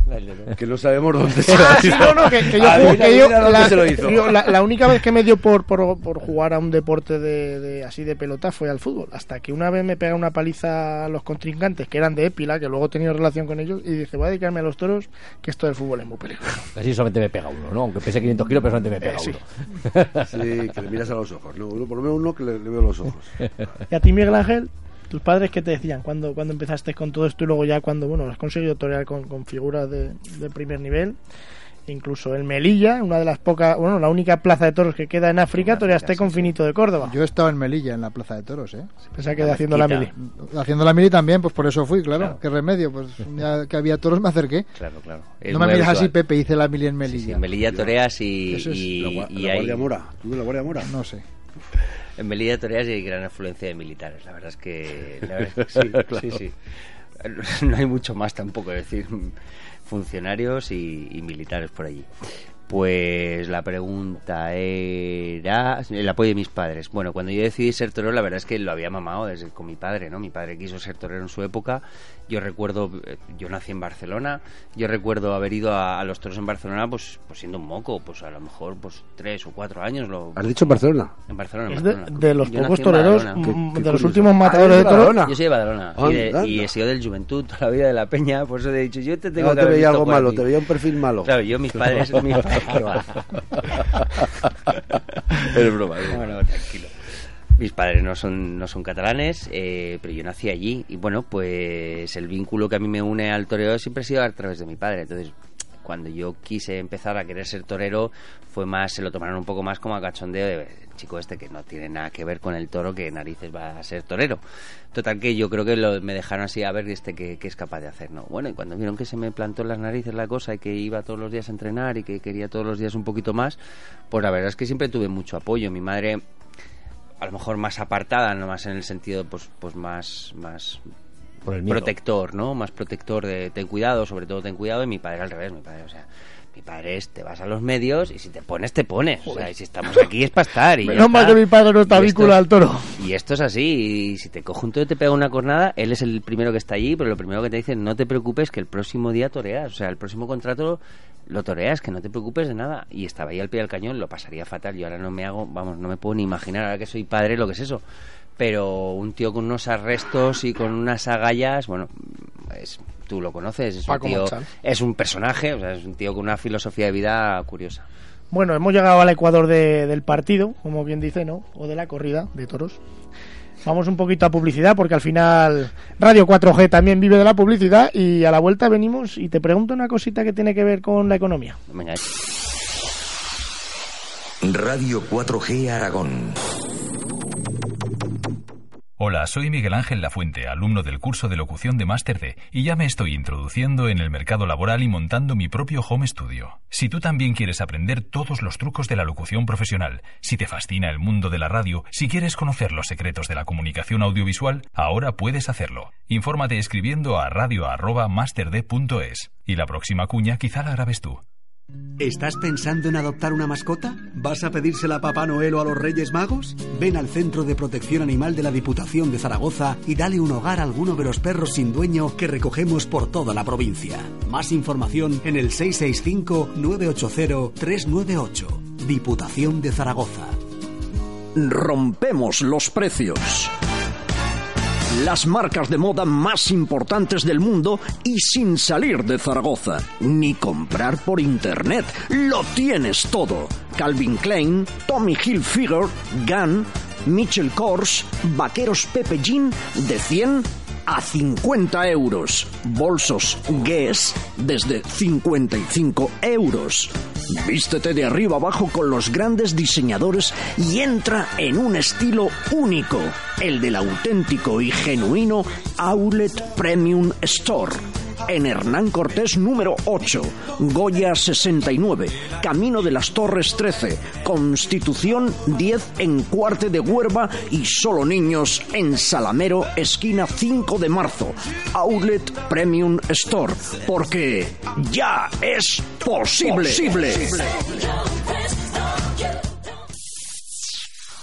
Que no sabemos <laughs> dónde se Ah, sí, no, no, que, que yo, jugué- que la, se lo hizo. yo la- la única vez que me dio por, por, por jugar a un deporte de, de- así de pelota fue al fútbol. Hasta que una vez me pega una paliza a los contrincantes, que eran de Épila, que luego he tenido relación con ellos, y dije, voy a dedicarme a los toros, que esto del fútbol es muy peligroso. Así solamente me pega uno, ¿no? Aunque pese 500 kilos, pero solamente me pega Eh, sí. uno. Sí, que le miras a los ojos. No, uno, por lo menos uno que le, le veo los ojos. Y a ti, Miguel Ángel, tus padres, ¿qué te decían cuando, cuando empezaste con todo esto y luego ya cuando, bueno, has conseguido torear con, con figuras de, de primer nivel? Incluso el Melilla, una de las pocas, bueno, la única plaza de toros que queda en África, toreaste con Finito de Córdoba. Yo he estado en Melilla, en la Plaza de Toros, ¿eh? Pensaba que haciendo la mili. Haciendo la mili también, pues por eso fui, claro. ¿Qué remedio? Pues ya que había toros me acerqué. Claro, claro. Es no me muy miras así. Pepe, hice la mili en Melilla. sí, en Melilla toreas y, Eso es y, La, gua- y la hay- Guardia Mora. ¿Tú de la Guardia Mora? No sé. <laughs> En Melilla toreas hay gran afluencia de militares. La verdad es que, la verdad es que sí, <laughs> sí, sí. No hay mucho más tampoco, es decir, funcionarios y, y militares por allí. Pues la pregunta era el apoyo de mis padres. Bueno, cuando yo decidí ser torero, la verdad es que lo había mamado desde con mi padre, ¿no? Mi padre quiso ser torero en su época. Yo recuerdo, eh, yo nací en Barcelona. Yo recuerdo haber ido a, a los toros en Barcelona, pues, pues siendo un moco, pues a lo mejor, pues tres o cuatro años. Lo, ¿Has dicho en Barcelona? en Barcelona. en Es de, Barcelona. de los Yo pocos toreros, Badalona. Qué- qué de los últimos Ah, matadores ¿eres de toros. Yo soy de Badalona y, de- y he sido del Juventud toda la vida de la Peña, por eso te he dicho, yo te tengo No que te haber veía visto algo malo, aquí. te veía un perfil malo. Claro, yo mis padres... <laughs> <laughs> Es broma, es No, broma. no, tranquilo. Mis padres no son, no son catalanes, eh, pero yo nací allí y bueno, pues el vínculo que a mí me une al toreo siempre ha sido a través de mi padre. Entonces, cuando yo quise empezar a querer ser torero, fue más, se lo tomaron un poco más como a cachondeo de "El chico este que no tiene nada que ver con el toro, que narices va a ser torero. Total que yo creo que lo- me dejaron así a ver este que, que es capaz de hacer, ¿no? Bueno, y cuando vieron que se me plantó en las narices la cosa y que iba todos los días a entrenar y que quería todos los días un poquito más, pues la verdad es que siempre tuve mucho apoyo. Mi madre a lo mejor más apartada, no más en el sentido pues pues más más Por el miedo. protector, ¿no? Más protector de ten cuidado, sobre todo ten cuidado, y mi padre al revés, mi padre, o sea, mi padre es, te vas a los medios y si te pones, te pones. O sea, y si estamos aquí es para estar. Y Menos mal que mi padre no está víncula al toro. Y esto es así, y si te coge un toro y te pega una cornada, él es el primero que está allí, pero lo primero que te dice, no te preocupes que el próximo día toreas, o sea, el próximo contrato lo toreas, que no te preocupes de nada. Y estaba ahí al pie del cañón, lo pasaría fatal, yo ahora no me hago, vamos, no me puedo ni imaginar, ahora que soy padre, lo que es eso. Pero un tío con unos arrestos y con unas agallas, bueno, es, tú lo conoces, es un tío, Monchal. es un personaje, o sea, es un tío con una filosofía de vida curiosa. Bueno, hemos llegado al Ecuador de- del partido, como bien dice, ¿no? O de la corrida de toros. Vamos un poquito a publicidad porque al final Radio 4G también vive de la publicidad y a la vuelta venimos y te pregunto una cosita que tiene que ver con la economía. Venga, Radio 4G Aragón. Hola, soy Miguel Ángel Lafuente, alumno del curso de locución de Máster D, y ya me estoy introduciendo en el mercado laboral y montando mi propio home studio. Si tú también quieres aprender todos los trucos de la locución profesional, si te fascina el mundo de la radio, si quieres conocer los secretos de la comunicación audiovisual, ahora puedes hacerlo. Infórmate escribiendo a radio@masterd.es y la próxima cuña quizá la grabes tú. ¿Estás pensando en adoptar una mascota? ¿Vas a pedírsela a Papá Noel o a los Reyes Magos? Ven al Centro de Protección Animal de la Diputación de Zaragoza y dale un hogar a alguno de los perros sin dueño que recogemos por toda la provincia. Más información en el 665-980-398. Diputación de Zaragoza. Rompemos los precios. Las marcas de moda más importantes del mundo y sin salir de Zaragoza. Ni comprar por internet. Lo tienes todo. Calvin Klein, Tommy Hilfiger, Gunn, Mitchell Kors, Vaqueros Pepe Jean de 100 a 50 euros. Bolsos Guess desde 55 euros. Vístete de arriba abajo con los grandes diseñadores y entra en un estilo único, el del auténtico y genuino Outlet Premium Store. En Hernán Cortés número 8, Goya 69, Camino de las Torres 13, Constitución 10 en Cuarte de Huerva y Solo Niños en Salamero, esquina 5 de marzo. Outlet Premium Store, porque ya es posible.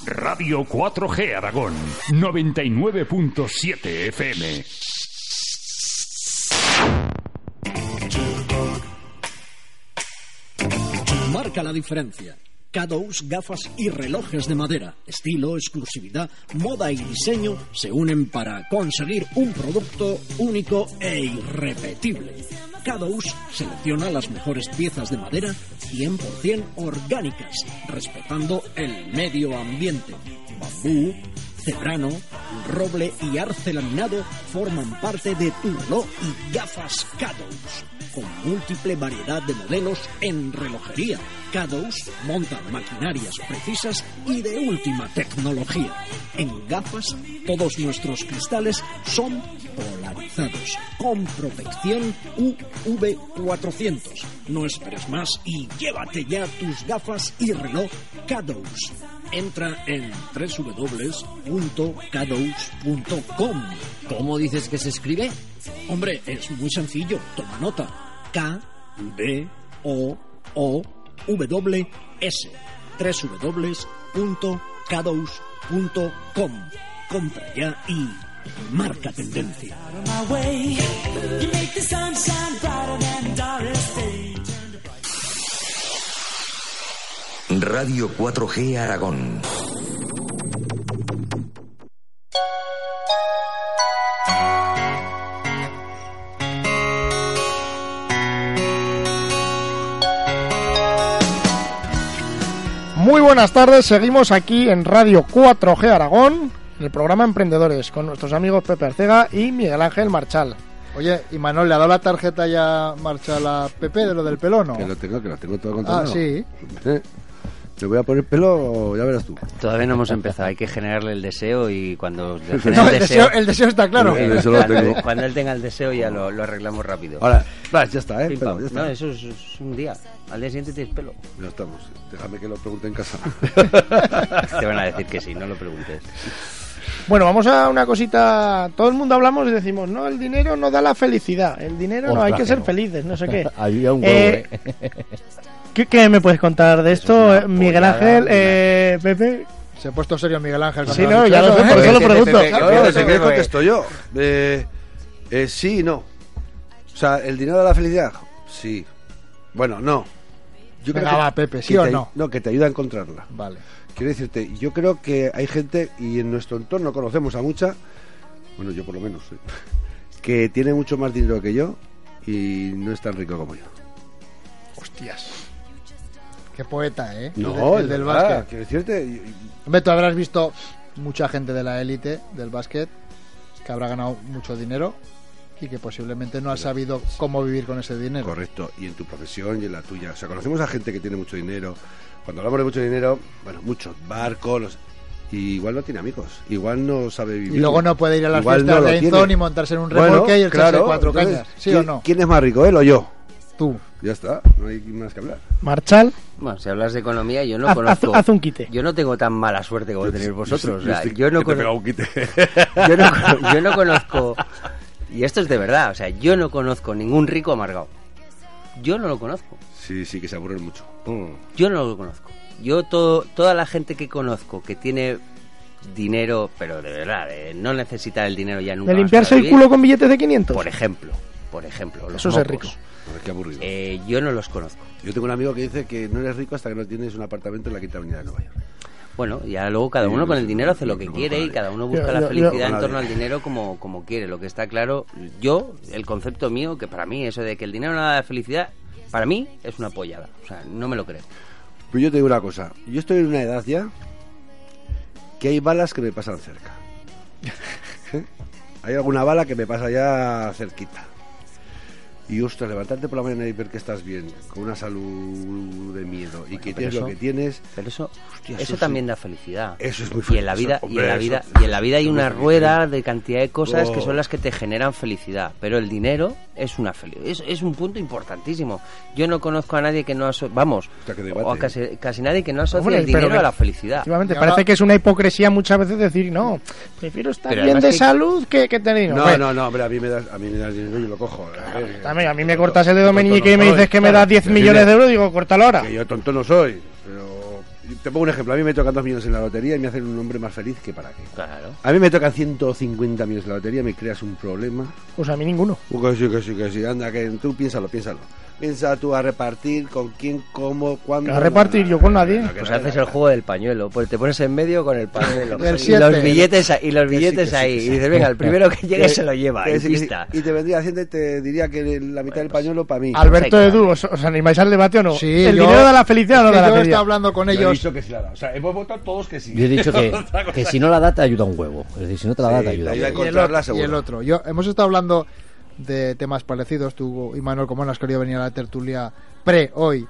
Radio 4G Aragón 99.7 FM. La diferencia. Cadous, gafas y relojes de madera. Estilo, exclusividad, moda y diseño se unen para conseguir un producto único e irrepetible. Cadous selecciona las mejores piezas de madera 100% orgánicas, respetando el medio ambiente. Bambú, cebrano, roble y arce laminado forman parte de tu reloj y gafas Cadous, con múltiple variedad de modelos en relojería. Cadous monta maquinarias precisas y de última tecnología. En gafas, todos nuestros cristales son polarizados, con protección UV400. No esperes más y llévate ya tus gafas y reloj Cadous. Entra en www.cadous.com. ¿Cómo dices que se escribe? Hombre, es muy sencillo. Toma nota. K D O O W S. www.cadous.com. Compra ya y marca tendencia. Radio 4G Aragón. Muy buenas tardes, seguimos aquí en Radio 4G Aragón, en el programa Emprendedores, con nuestros amigos Pepe Arcega y Miguel Ángel Marchal. Oye, y Manuel, ¿le ha dado la tarjeta ya marcha a la PP de lo del pelo no? Que lo tengo, que lo tengo todo Ah, controlado. sí. Eh, Me voy a poner pelo, ya verás tú. Todavía no hemos empezado, hay que generarle el deseo y cuando le <laughs> No, el deseo- el deseo está claro. El deseo lo cuando, tengo. cuando él tenga el deseo ya lo, lo arreglamos rápido. Ahora, vas, ya está, ¿eh? Pim, Pelo, pam. ya está. No, eso es, es un día. Al día siguiente tienes pelo. Ya estamos. Déjame que lo pregunte en casa. <laughs> Te van a decir que sí, no lo preguntes. Bueno, vamos a una cosita. Todo el mundo hablamos y decimos, no, el dinero no da la felicidad. El dinero no, hay que que ser no. felices, no sé qué. <laughs> Había un Eh, huevo, ¿eh? ¿Qué, qué me puedes contar de esto, una eh, Miguel Ángel? Eh, Pepe. Se ha puesto serio Miguel Ángel. Sí, no, ya lo sé, ¿eh? por eso lo pregunto. No, no, si quieres contesto yo. Eh, eh, sí y no. O sea, ¿el dinero da la felicidad? Sí. Bueno, no. Yo Venga, que- va, Pepe, que ¿sí o te- no? No, que te ayuda a encontrarla. Vale. Quiero decirte, yo creo que hay gente, y en nuestro entorno conocemos a mucha, bueno, yo por lo menos, ¿eh? <laughs> que tiene mucho más dinero que yo y no es tan rico como yo. Hostias. Qué poeta, ¿eh? No, el del verdad, básquet. Quiero decirte, Hombre, tú habrás visto mucha gente de la élite del básquet que habrá ganado mucho dinero y que posiblemente no ha sabido cómo vivir con ese dinero. Correcto, y en tu profesión y en la tuya. O sea, conocemos a gente que tiene mucho dinero. Cuando hablamos de mucho dinero, bueno, muchos barcos, los- y igual no tiene amigos, igual no sabe vivir. Y luego no puede ir a las Igual fiestas no de. Einzón y montarse en un Bueno, remolque y echarse claro, cuatro entonces, cañas. ¿Sí ¿quién- o no? ¿Quién es más rico, él o yo? Tú. Ya está, no hay más que hablar. Marchal, Bueno, si hablas de economía, yo no haz, conozco. haz- haz un quite. Yo no tengo tan mala suerte como tenéis vosotros. Yo no conozco. pegado un quite. <laughs> yo no, cono- yo no conozco, y esto es de verdad, o sea, yo no conozco ningún rico amargado. Yo no lo conozco. Sí, sí, que se aburren mucho. Yo no lo conozco. Yo todo, toda la gente que conozco que tiene dinero, pero de verdad, de no necesitar el dinero ya nunca. ¿De limpiarse el culo con billetes de 500? Por ejemplo, por ejemplo, los Eso es mocos. rico. A ver, qué aburrido. Eh, yo no los conozco. Yo tengo un amigo que dice que no eres rico hasta que no tienes un apartamento en la quinta avenida de Nueva York. Bueno, ya luego cada uno con el dinero hace lo que quiere y cada uno busca la felicidad en torno al dinero como, como quiere. Lo que está claro, yo, el concepto mío, que para mí eso de que el dinero no da felicidad, para mí es una pollada. O sea, no me lo creo. Pero yo te digo una cosa, yo estoy en una edad ya que hay balas que me pasan cerca. <laughs> ¿Eh? Hay alguna bala que me pasa ya cerquita. Y ostras, levantarte por la mañana y ver que estás bien, con una salud de miedo y que tienes eso- lo que tienes. Pero eso, Hostia, eso eso también sí. da felicidad. Eso es muy Y en la feliz, vida, y en la eso- vida, y en la vida hay una rueda de cantidad de cosas que Oh. son las que te generan felicidad. Pero el dinero es una felicidad. Es, es un punto importantísimo. Yo no conozco a nadie que no aso- vamos, o a ¿eh? casi, casi nadie que no asocie Hombre, el dinero que- a la felicidad. Efectivamente, ahora- parece que es una hipocresía muchas veces decir, no, prefiero estar bien de que- salud que, que tener dinero. No, no, no, hombre, a mí me das, a mí me das dinero y yo lo cojo. A, ver, También, a mí me cortas el dedo meñique y me dices que me das 10 Decirle millones de euros, digo, córtalo ahora. Que yo tonto no soy, te pongo un ejemplo. A mí me tocan dos millones en la lotería y me hacen un hombre más feliz que para qué. Claro. A mí me tocan 150 millones en la lotería, me creas un problema. Pues a mí ninguno. Que sí, que sí, que sí. Anda, que tú piénsalo, piénsalo. Piensa tú a repartir con quién, cómo, cuándo. A repartir yo con nadie. Pues no, haces el juego del pañuelo, pues te pones en medio con el pañuelo El y siete. los billetes y los sí, billetes sí, ahí que sí. y dices, venga, el primero que <laughs> llegue Que- se lo lleva que y sí, sí. pista. Y te vendría Hacienda y te diría que la mitad del pañuelo para mí. Alberto Edu, ¿os, os animáis al debate o no? Sí, ¿El yo- dinero da la felicidad o no da la yo felicidad? estaba hablando con Yo he dicho que sí la da. O sea, hemos votado todos que sí. Yo he dicho que, <laughs> que si no la da te ayuda un huevo. Es decir, si no te la da Sí, te ayuda te un huevo. y el, otro, y el otro. Yo, hemos estado hablando de temas parecidos. Tú y Manuel, como no has querido venir a la tertulia pre hoy,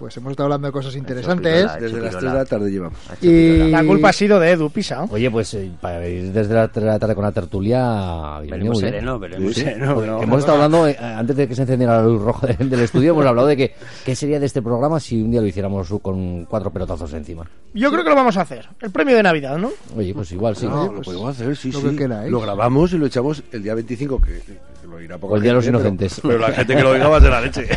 pues hemos estado hablando de cosas interesantes. Desde las Chupirola. 3 de la tarde llevamos. Y La culpa ha sido de Edu, pisa. Oye, pues eh, para ir desde la, la tarde con la tertulia... Veremos sereno, veremos Sí, sí. sereno. Hemos estado hablando, eh, antes de que se encendiera la luz roja <laughs> de- del estudio, hemos hablado de que qué sería de este programa si un día lo hiciéramos con cuatro pelotazos encima. Yo creo que lo vamos a hacer. El premio de Navidad, ¿no? Oye, pues igual sí. Lo pues, podemos hacer, sí, lo sí. que. Lo grabamos y lo echamos el día 25, que, que lo irá poca O el día de los pero- inocentes. Pero, la gente que lo oiga va a ser la leche.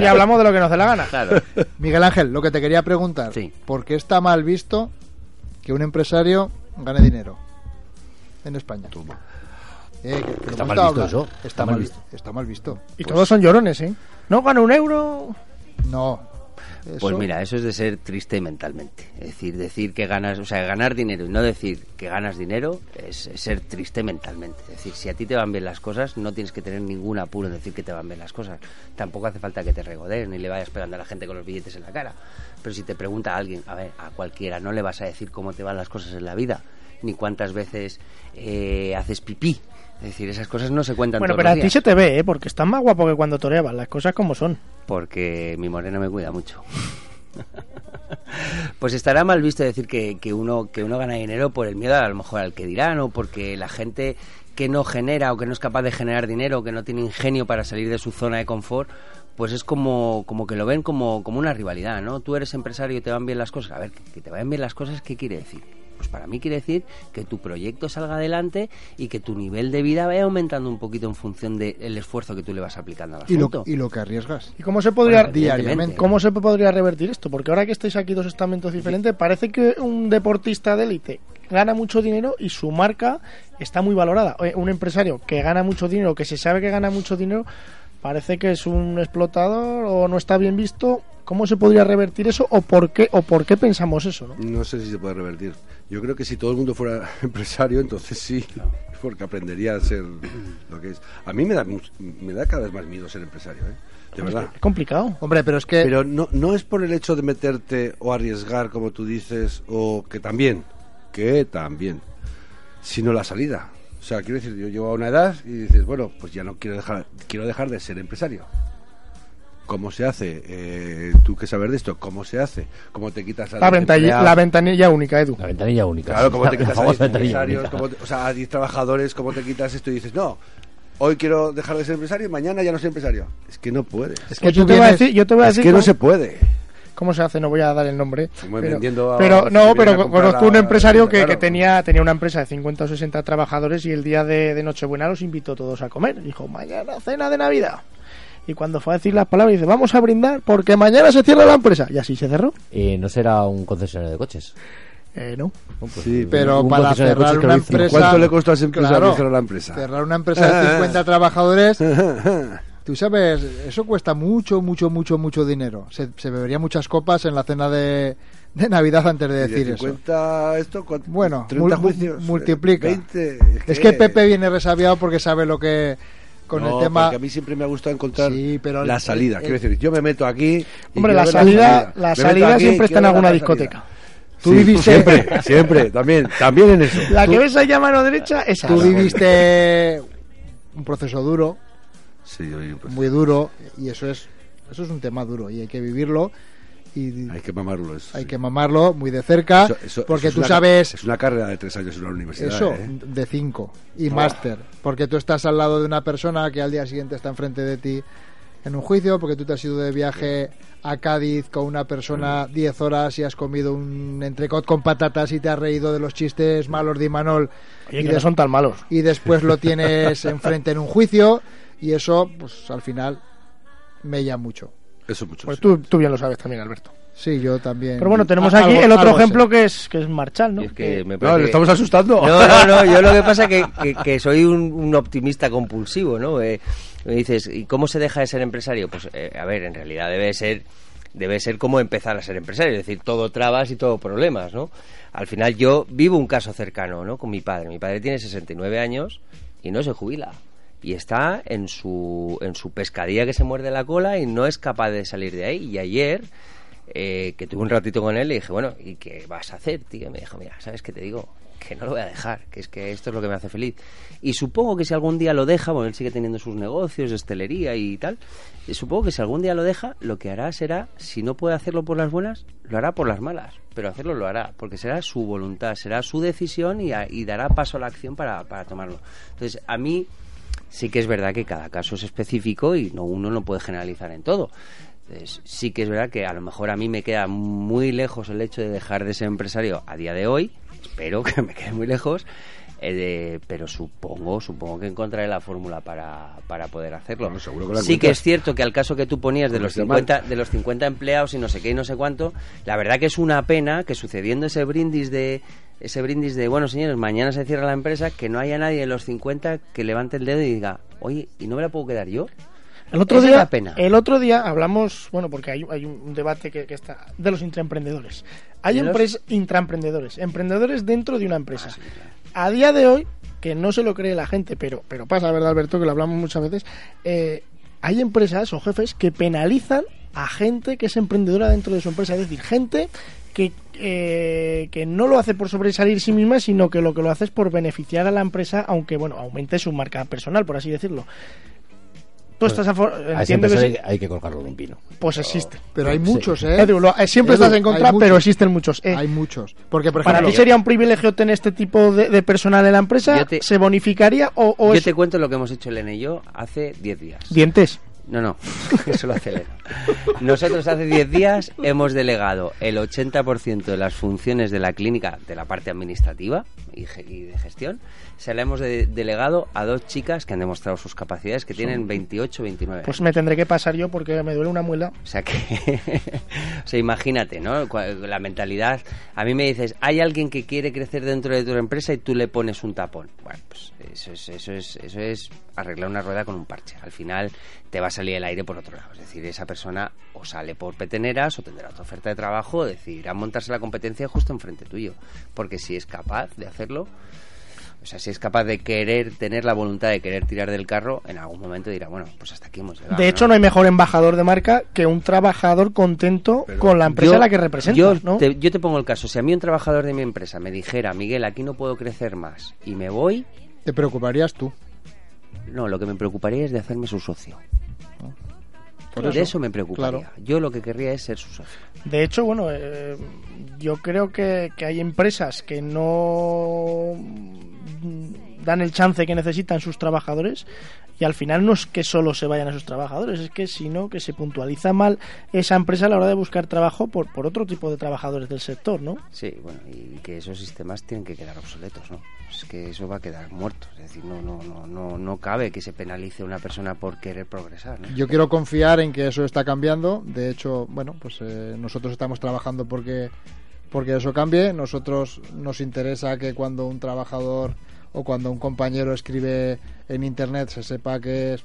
Y hablamos de lo que nos dé la gana. Claro. Miguel Ángel, lo que te quería preguntar, Sí. ¿por qué está mal visto que un empresario gane dinero en España? Eh, que- Está mal visto eso, Está, mal visto. Está mal visto. Y todos son llorones, ¿eh? No gano un euro. No. Pues mira, eso es de ser triste mentalmente. Es decir, decir que ganas, o sea, ganar dinero y no decir que ganas dinero es, es ser triste mentalmente. Es decir, si a ti te van bien las cosas, no tienes que tener ningún apuro en decir que te van bien las cosas. Tampoco hace falta que te regodees ni le vayas pegando a la gente con los billetes en la cara. Pero si te pregunta a alguien, a ver, a cualquiera, no le vas a decir cómo te van las cosas en la vida, ni cuántas veces eh, haces pipí. Es decir, esas cosas no se cuentan Bueno, todos pero a los ti días. se te ve, ¿eh? Porque estás más guapo que cuando toreabas, las cosas como son. Porque mi morena me cuida mucho. <laughs> Pues estará mal visto decir que, que uno que uno gana dinero por el miedo a lo mejor al que dirán o porque la gente que no genera o que no es capaz de generar dinero, que no tiene ingenio para salir de su zona de confort, pues es como, como que lo ven como, como una rivalidad, ¿no? Tú eres empresario y te van bien las cosas. A ver, que te vayan bien las cosas, ¿qué quiere decir? Pues para mí quiere decir que tu proyecto salga adelante y que tu nivel de vida vaya aumentando un poquito en función del esfuerzo que tú le vas aplicando al Y lo, asunto. y lo que arriesgas. ¿Y cómo se podría Bueno, diariamente. ¿Cómo se podría revertir esto? Porque ahora que estáis aquí dos estamentos diferentes, parece que un deportista de élite gana mucho dinero y su marca está muy valorada. Eh, Un empresario que gana mucho dinero, que se sabe que gana mucho dinero, parece que es un explotador o no está bien visto. ¿Cómo se podría revertir eso o por qué o por qué pensamos eso? ¿no? No sé si se puede revertir. Yo creo que si todo el mundo fuera <laughs> empresario, entonces sí, porque aprendería a ser lo que es. A mí me da, me da cada vez más miedo ser empresario, ¿eh? De verdad. Es complicado. Hombre, pero es que Pero no, no es por el hecho de meterte o arriesgar, como tú dices, o que también, que también, sino la salida. O sea, quiero decir, yo llego a una edad y dices, bueno, pues ya no quiero dejar, quiero dejar de ser empresario. ¿Cómo se hace? Eh, Tú que sabes de esto, ¿cómo se hace? ¿Cómo te quitas a La, ventanilla, la ventanilla única, Edu. La ventanilla única. Claro, ¿cómo te <laughs> La quitas a famosa 10 ventanilla empresarios? cómo te- o sea, a 10 trabajadores, ¿cómo te quitas esto? Y dices, no, hoy quiero dejar de ser empresario y mañana ya no soy empresario. Es que no puedes. es Pues que yo tú te voy a vienes- decir, yo te voy a Es decir que no se puede. ¿Cómo se hace? No voy a dar el nombre. Como Pero, vendiendo a- pero no, pero conozco un empresario que, claro. que tenía, tenía una empresa de 50 o 60 trabajadores y el día de, de Nochebuena los invitó todos a comer. Dijo, mañana cena de Navidad. Y cuando fue a decir las palabras, dice, vamos a brindar porque mañana se cierra la empresa. Y así se cerró. Eh, no será un concesionario de coches. Eh, no. No, pues, Sí, un- pero para cerrar una empresa- ¿Cuánto le costó a ese empresario Claro. cerrar la empresa? cerrar una empresa de 50 <laughs> trabajadores, <laughs> tú sabes, eso cuesta mucho, mucho, mucho, mucho dinero. Se, se bebería muchas copas en la cena de, de Navidad antes de Y de decir eso. 50 esto, ¿cuánto? Bueno, 30 mul- juicios. multiplica. 20. Es que Pepe viene resabiado porque sabe lo que con No, el tema porque a mí siempre me ha gustado encontrar Sí, pero la el- salida. el- Quiero decir, yo me meto aquí. Hombre, la salida, la salida aquí, siempre está en alguna discoteca. salida. Tú Sí, viviste- Siempre, siempre, también, también en eso. La que ves ahí a mano derecha, esa. tú viviste un proceso duro, Sí, oye, pues, muy duro y eso es eso es un tema duro y hay que vivirlo y hay que mamarlo. Eso, hay sí. que mamarlo muy de cerca Eso- eso- porque eso tú es una- sabes Es una carrera de tres años en una universidad. Eso, ¿eh? de 5 y máster. Porque tú estás al lado de una persona que al día siguiente está enfrente de ti en un juicio, porque tú te has ido de viaje a Cádiz con una persona 10 horas y has comido un entrecot con patatas y te has reído de los chistes malos de Imanol Oye, y, que de- no son tan malos. y después lo tienes enfrente en un juicio y eso, pues al final, mella mucho. Eso mucho. Pues sí. tú, tú bien lo sabes también, Alberto. Sí, yo también. Pero bueno, tenemos A- aquí algo- el otro sé. ejemplo que es, que es Marchal, ¿no? Y es que me No, le estamos asustando. No, no, no, yo lo que pasa es que, <laughs> que, que soy un, un optimista compulsivo, ¿no? Eh, me dices, ¿y cómo se deja de ser empresario? Pues, eh, a ver, en realidad debe ser debe ser como empezar a ser empresario, es decir, todo trabas y todo problemas, ¿no? Al final yo vivo un caso cercano, ¿no? Con mi padre. Mi padre tiene 69 años y no se jubila. Y está en su, en su pescadilla que se muerde la cola y no es capaz de salir de ahí. Y ayer, eh, que tuve un ratito con él, le dije, bueno, ¿y qué vas a hacer, tío? Y me dijo, mira, ¿sabes qué te digo? Que no lo voy a dejar, que es que esto es lo que me hace feliz. Y supongo que si algún día lo deja, bueno, él sigue teniendo sus negocios hostelería y tal, y supongo que si algún día lo deja, lo que hará será, si no puede hacerlo por las buenas, lo hará por las malas, pero hacerlo lo hará, porque será su voluntad, será su decisión y, y dará paso a la acción para, para tomarlo. Entonces, a mí sí que es verdad que cada caso es específico y no uno no puede generalizar en todo. Entonces, sí que es verdad que a lo mejor a mí me queda muy lejos el hecho de dejar de ser empresario a día de hoy. Espero <laughs> que me quede muy lejos. eh, de- pero supongo, supongo que encontraré la fórmula para, para poder hacerlo. Bueno, seguro que la sí que es cierto que al caso que tú ponías de los Comercial mal. 50 de los 50 empleados y no sé qué y no sé cuánto, la verdad que es una pena que sucediendo ese brindis de ese brindis de, bueno, señores, mañana se cierra la empresa, que no haya nadie de los 50 que levante el dedo y diga, "Oye, ¿y no me la puedo quedar yo?" El otro día, pena. el otro día hablamos, bueno, porque hay, hay un debate que, que está de los intraemprendedores. Hay ¿De los? empresas intraemprendedores, emprendedores dentro de una empresa. A día de hoy, que no se lo cree la gente, pero pero pasa, ¿verdad, Alberto? Que lo hablamos muchas veces. eh, hay empresas o jefes que penalizan a gente que es emprendedora dentro de su empresa, es decir, gente que eh, que no lo hace por sobresalir sí misma, sino que lo que lo hace es por beneficiar a la empresa, aunque bueno aumente su marca personal, por así decirlo Tú estás a, favor- A ese entiendo que hay que colgarlo de un pino. Pues existe. Pero hay Sí. muchos, ¿eh? Edu, lo- eh, siempre Edu, estás en contra, pero existen muchos. Eh, Hay muchos. Porque, por ¿Para ejemplo, ti sería un privilegio tener este tipo de, de personal en la empresa? Te- ¿Se bonificaría o, o Yo es te cuento lo que hemos hecho Elena y yo hace 10 días. dientes? No, no, <laughs> eso lo hace Elena. Nosotros hace 10 días hemos delegado el 80% de las funciones de la clínica, de la parte administrativa y, y de gestión, se la hemos de- delegado a dos chicas que han demostrado sus capacidades, que tienen 28, 29. Pues me tendré que pasar yo porque me duele una muela. O sea que, <laughs> o sea, imagínate, ¿no? La mentalidad. A mí me dices, hay alguien que quiere crecer dentro de tu empresa y tú le pones un tapón. Bueno, pues eso es, eso es, eso es arreglar una rueda con un parche. Al final te va a salir el aire por otro lado. Es decir, esa persona o sale por peteneras o tendrá otra oferta de trabajo o decidirá montarse la competencia justo enfrente tuyo. Porque si es capaz de hacerlo, o sea, si es capaz de querer tener la voluntad de querer tirar del carro, en algún momento dirá, bueno, pues hasta aquí hemos llegado. De hecho, no hay mejor embajador de marca que un trabajador contento con la empresa Yo- a la que representa. Yo, ¿no? te, yo te pongo el caso. Si a mí un trabajador de mi empresa me dijera, Miguel, aquí no puedo crecer más y me voy, te preocuparías tú. no, lo que me preocuparía es de hacerme su socio. Por de eso, eso me preocuparía. claro. Yo lo que querría es ser su socio. De hecho, bueno, eh, yo creo que, que hay empresas que no dan el chance que necesitan sus trabajadores y al final no es que solo se vayan a sus trabajadores, es que sino que se puntualiza mal esa empresa a la hora de buscar trabajo por, por otro tipo de trabajadores del sector, ¿no? Sí, bueno, y que esos sistemas tienen que quedar obsoletos, ¿no? Es que eso va a quedar muerto. Es decir, no, no, no, no, no cabe que se penalice a una persona por querer progresar, ¿no? Yo quiero confiar en que eso está cambiando. De hecho, bueno, pues eh, nosotros estamos trabajando porque, porque eso cambie. Nosotros nos interesa que cuando un trabajador o cuando un compañero escribe en internet se sepa que es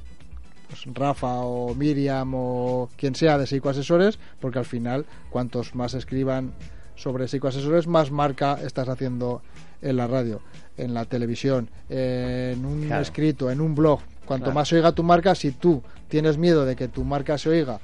pues, Rafa o Miriam o quien sea de psicoasesores, porque al final, cuantos más escriban sobre psicoasesores, más marca estás haciendo en la radio, en la televisión, en un Claro. escrito, en un blog. Cuanto Claro. más se oiga tu marca, si tú tienes miedo de que tu marca se oiga,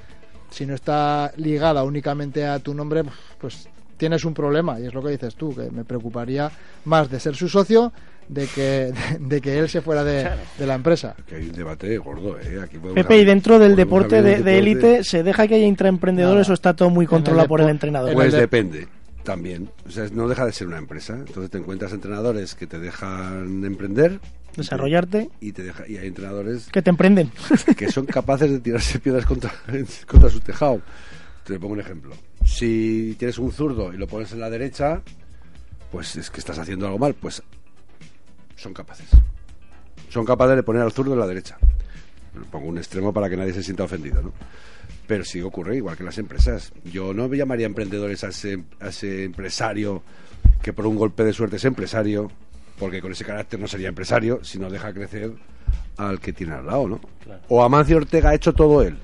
si no está ligada únicamente a tu nombre, pues tienes un problema. Y es lo que dices tú, que me preocuparía más de ser su socio de que, <laughs> de, que él se fuera de, de la empresa. Que hay un debate gordo, ¿eh? Aquí Pepe, y dentro del deporte de élite, ¿se deja que haya intraemprendedores o está todo muy controlado por el entrenador? Pues depende, también. O sea, no deja de ser una empresa. Entonces te encuentras entrenadores que te dejan emprender. Desarrollarte, Y, te deja, y hay entrenadores que te emprenden. <laughs> que son capaces de tirarse piedras contra, <laughs> contra su tejado. Te pongo un ejemplo. Si tienes un zurdo y lo pones en la derecha, pues es que estás haciendo algo mal. Pues son capaces. Son capaces de poner al zurdo en la derecha. Pongo un extremo para que nadie se sienta ofendido, ¿no? Pero sí ocurre igual que en las empresas. Yo no me llamaría emprendedores a ese, a ese empresario que por un golpe de suerte es empresario, porque con ese carácter no sería empresario, sino deja crecer al que tiene al lado, ¿no? O Amancio Ortega ha hecho todo él.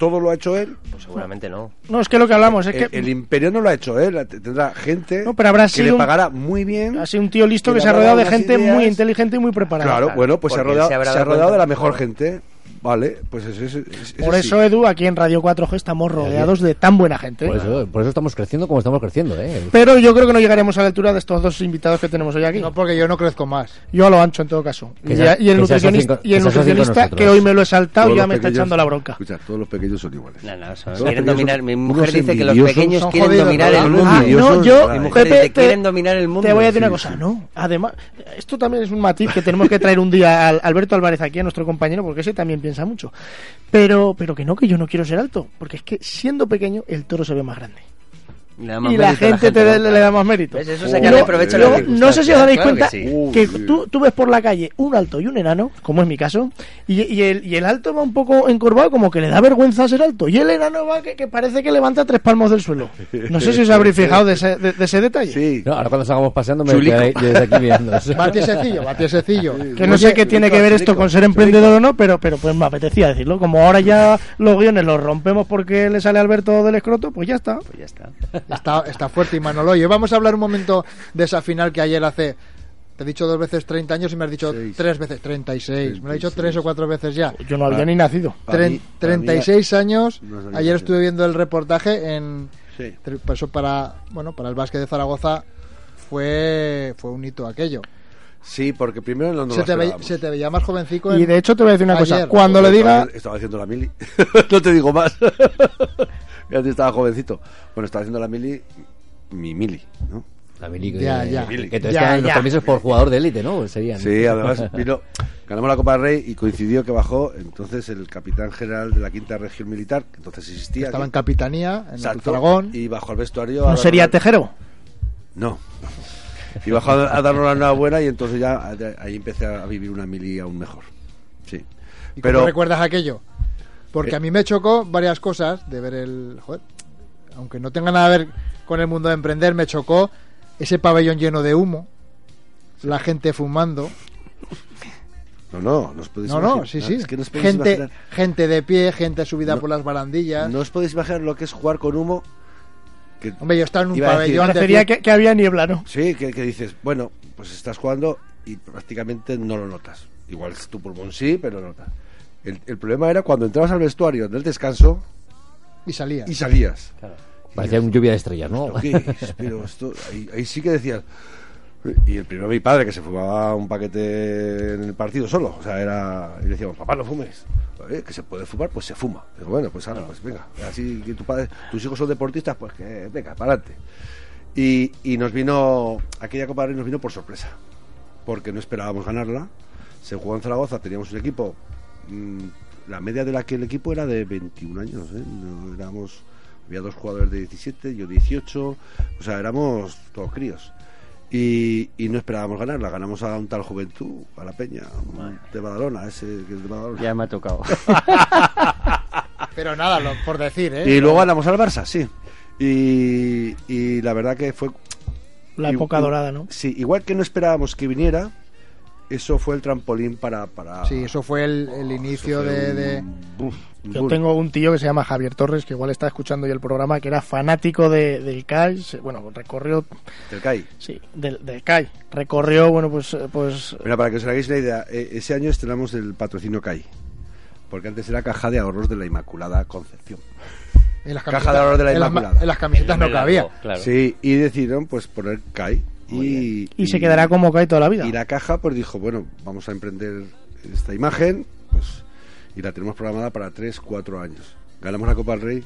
¿Todo lo ha hecho él? Pues seguramente no. No, es que lo que hablamos es el, que el imperio no lo ha hecho él, tendrá gente No, pero habrá que sido le un- pagará muy bien. ha sido un tío listo que que se ha rodeado de gente ideas. muy inteligente y muy preparada. Claro, bueno, pues se ha rodeado, se se ha rodeado de la mejor gente. Vale, pues es, es- es- Por es eso, así. Edu, aquí en Radio 4G estamos rodeados de tan buena gente. Por eso, por eso estamos creciendo como estamos creciendo, ¿eh? Pero yo creo que no llegaremos a la altura de estos dos invitados que tenemos hoy aquí. No, porque yo no crezco más. Yo a lo ancho, en todo caso. Y, se- y el nutricionista, con- y el nutricionista que hoy me lo he saltado Todos ya me está pequeños- echando la bronca. Escucha, todos los pequeños son iguales. No, no, son- quieren dominar. son Mi mujer dice que los pequeños quieren jodidos, dominar el mundo. Ah, no, yo. Mi mujer Pepe, dice, quieren dominar el mundo. Te voy a decir una Sí, cosa, sí. ¿no? Además, esto también es un matiz que tenemos que traer un día a Alberto Álvarez aquí, a nuestro compañero, porque ese también piensa mucho. Pero, pero que no, que yo no quiero ser alto, porque es que siendo pequeño el toro se ve más grande. Le da más Y la gente, te ¿no? le, le da más mérito. No sé si os daréis circunstancias, cuenta claro que que, sí. tú, tú ves por la calle un alto y un enano, como es mi caso, y, y el, y el alto va un poco encorvado, como que le da vergüenza ser alto, y el enano va que, que parece que levanta tres palmos del suelo. No sé si os habréis fijado de ese, de, de ese detalle. Sí. No, ahora cuando salgamos paseando me quedaré yo desde aquí. <laughs> Bati sencillo, bati sencillo. Que no sé qué tiene que ver esto con ser emprendedor o no, pero, pero pues me apetecía decirlo. Como ahora ya los guiones los rompemos porque le sale Alberto del escroto, pues ya está. Pues ya está. Está, está fuerte y Manolo. Y vamos a hablar un momento de esa final que ayer hace. Te he dicho dos veces 30 años y me has dicho Seis. tres veces 36. Me lo he dicho 36. tres o cuatro veces ya. Yo no había ni nacido. Tren- mí- para mí- 36 años. No Ayer estuve viendo el reportaje en. Sí. Eso para, bueno, para el básquet de Zaragoza fue, fue un hito aquello. Sí, porque primero no nos se, lo te veía, se te veía más jovencico. Y en- de hecho te voy a decir una cosa, ayer. cuando le diga... Estaba, estaba haciendo la mili. <laughs> no te digo más. <laughs> Yo antes estaba jovencito. Bueno, estaba haciendo la mili, mi mili, ¿no? La mili que, Ya, ya. que entonces Ya, los ya. permisos por jugador de élite, ¿no? Serían. Sí, además vino, ganamos la Copa del Rey y coincidió que bajó entonces el capitán general de la quinta región militar, que entonces existía. Estaba en capitanía, en Exacto, Aragón. Y bajó al vestuario. a ¿No sería la- Tejero? No. <laughs> Y bajó a a darnos la enhorabuena y entonces ya ahí empecé a vivir una mili aún mejor. Sí. ¿Y Pero cómo recuerdas aquello? Porque Eh. a mí me chocó varias cosas de ver el... Joder, aunque no tenga nada que ver con el mundo de emprender, me chocó ese pabellón lleno de humo, la gente fumando. No, no, no os podéis No, no, imaginar. sí, sí. Es que no os podéis gente, imaginar. gente de pie, gente subida No. por las barandillas. No os podéis imaginar lo que es jugar con humo. Que Hombre, yo estaba en un decir- pabellón de Parecería que, que había niebla, ¿no? Sí, que, que dices, bueno, pues estás jugando y prácticamente no lo notas. Igual tu pulmón sí, pero no notas. El, el problema era cuando entrabas al vestuario del descanso y salía. y salías. Parecía un lluvia de estrellas, ¿no? ¿Esto qué es? Pero esto, ahí, ahí sí que decías. Y el primero mi padre que se fumaba un paquete en el partido solo. O sea, era. Y le decíamos, papá, no fumes. "Eh, que se puede fumar, pues se fuma. Digo, bueno, pues ahora, pues venga. Así que tu padre, tus hijos son deportistas, pues que venga, para adelante. Y, y nos vino. Aquella Copa del Rey nos vino por sorpresa. Porque no esperábamos ganarla. Se jugó en Zaragoza, teníamos un equipo. Mm, la media de la que el equipo era de 21 años. ¿eh? No éramos. Había dos jugadores de 17, yo 18. O sea, éramos todos críos. Y, y no esperábamos ganarla. Ganamos a un tal Juventud, a la Peña, un de Badalona, ese que es de Badalona. Ya me ha tocado. <laughs> Pero nada, lo- por decir, ¿eh? Y luego ganamos al Barça, sí. Y, y la verdad que fue... La época i- dorada, ¿no? Sí, igual que no esperábamos que viniera, eso fue el trampolín para... para Sí, eso fue el, el inicio fue de... un- de- uf, un Yo tengo un tío que se llama Javier Torres, que igual está escuchando ya el programa, que era fanático de, del CAI. Bueno, recorrió. Del CAI. Sí, del, del CAI. Recorrió, bueno, pues. pues Mira, para que os hagáis la idea, eh, ese año estrenamos el patrocinio CAI. Porque antes era Caja de Ahorros de la Inmaculada Concepción. en las Caja de ahorros de la en las Inmaculada. en las camisetas no cabía. Sí, y decidieron pues poner CAI. Y, y se quedará como CAI toda la vida. Y la caja pues dijo, bueno, vamos a emprender esta imagen, pues y la tenemos programada para 3, 4 años. Ganamos la Copa del Rey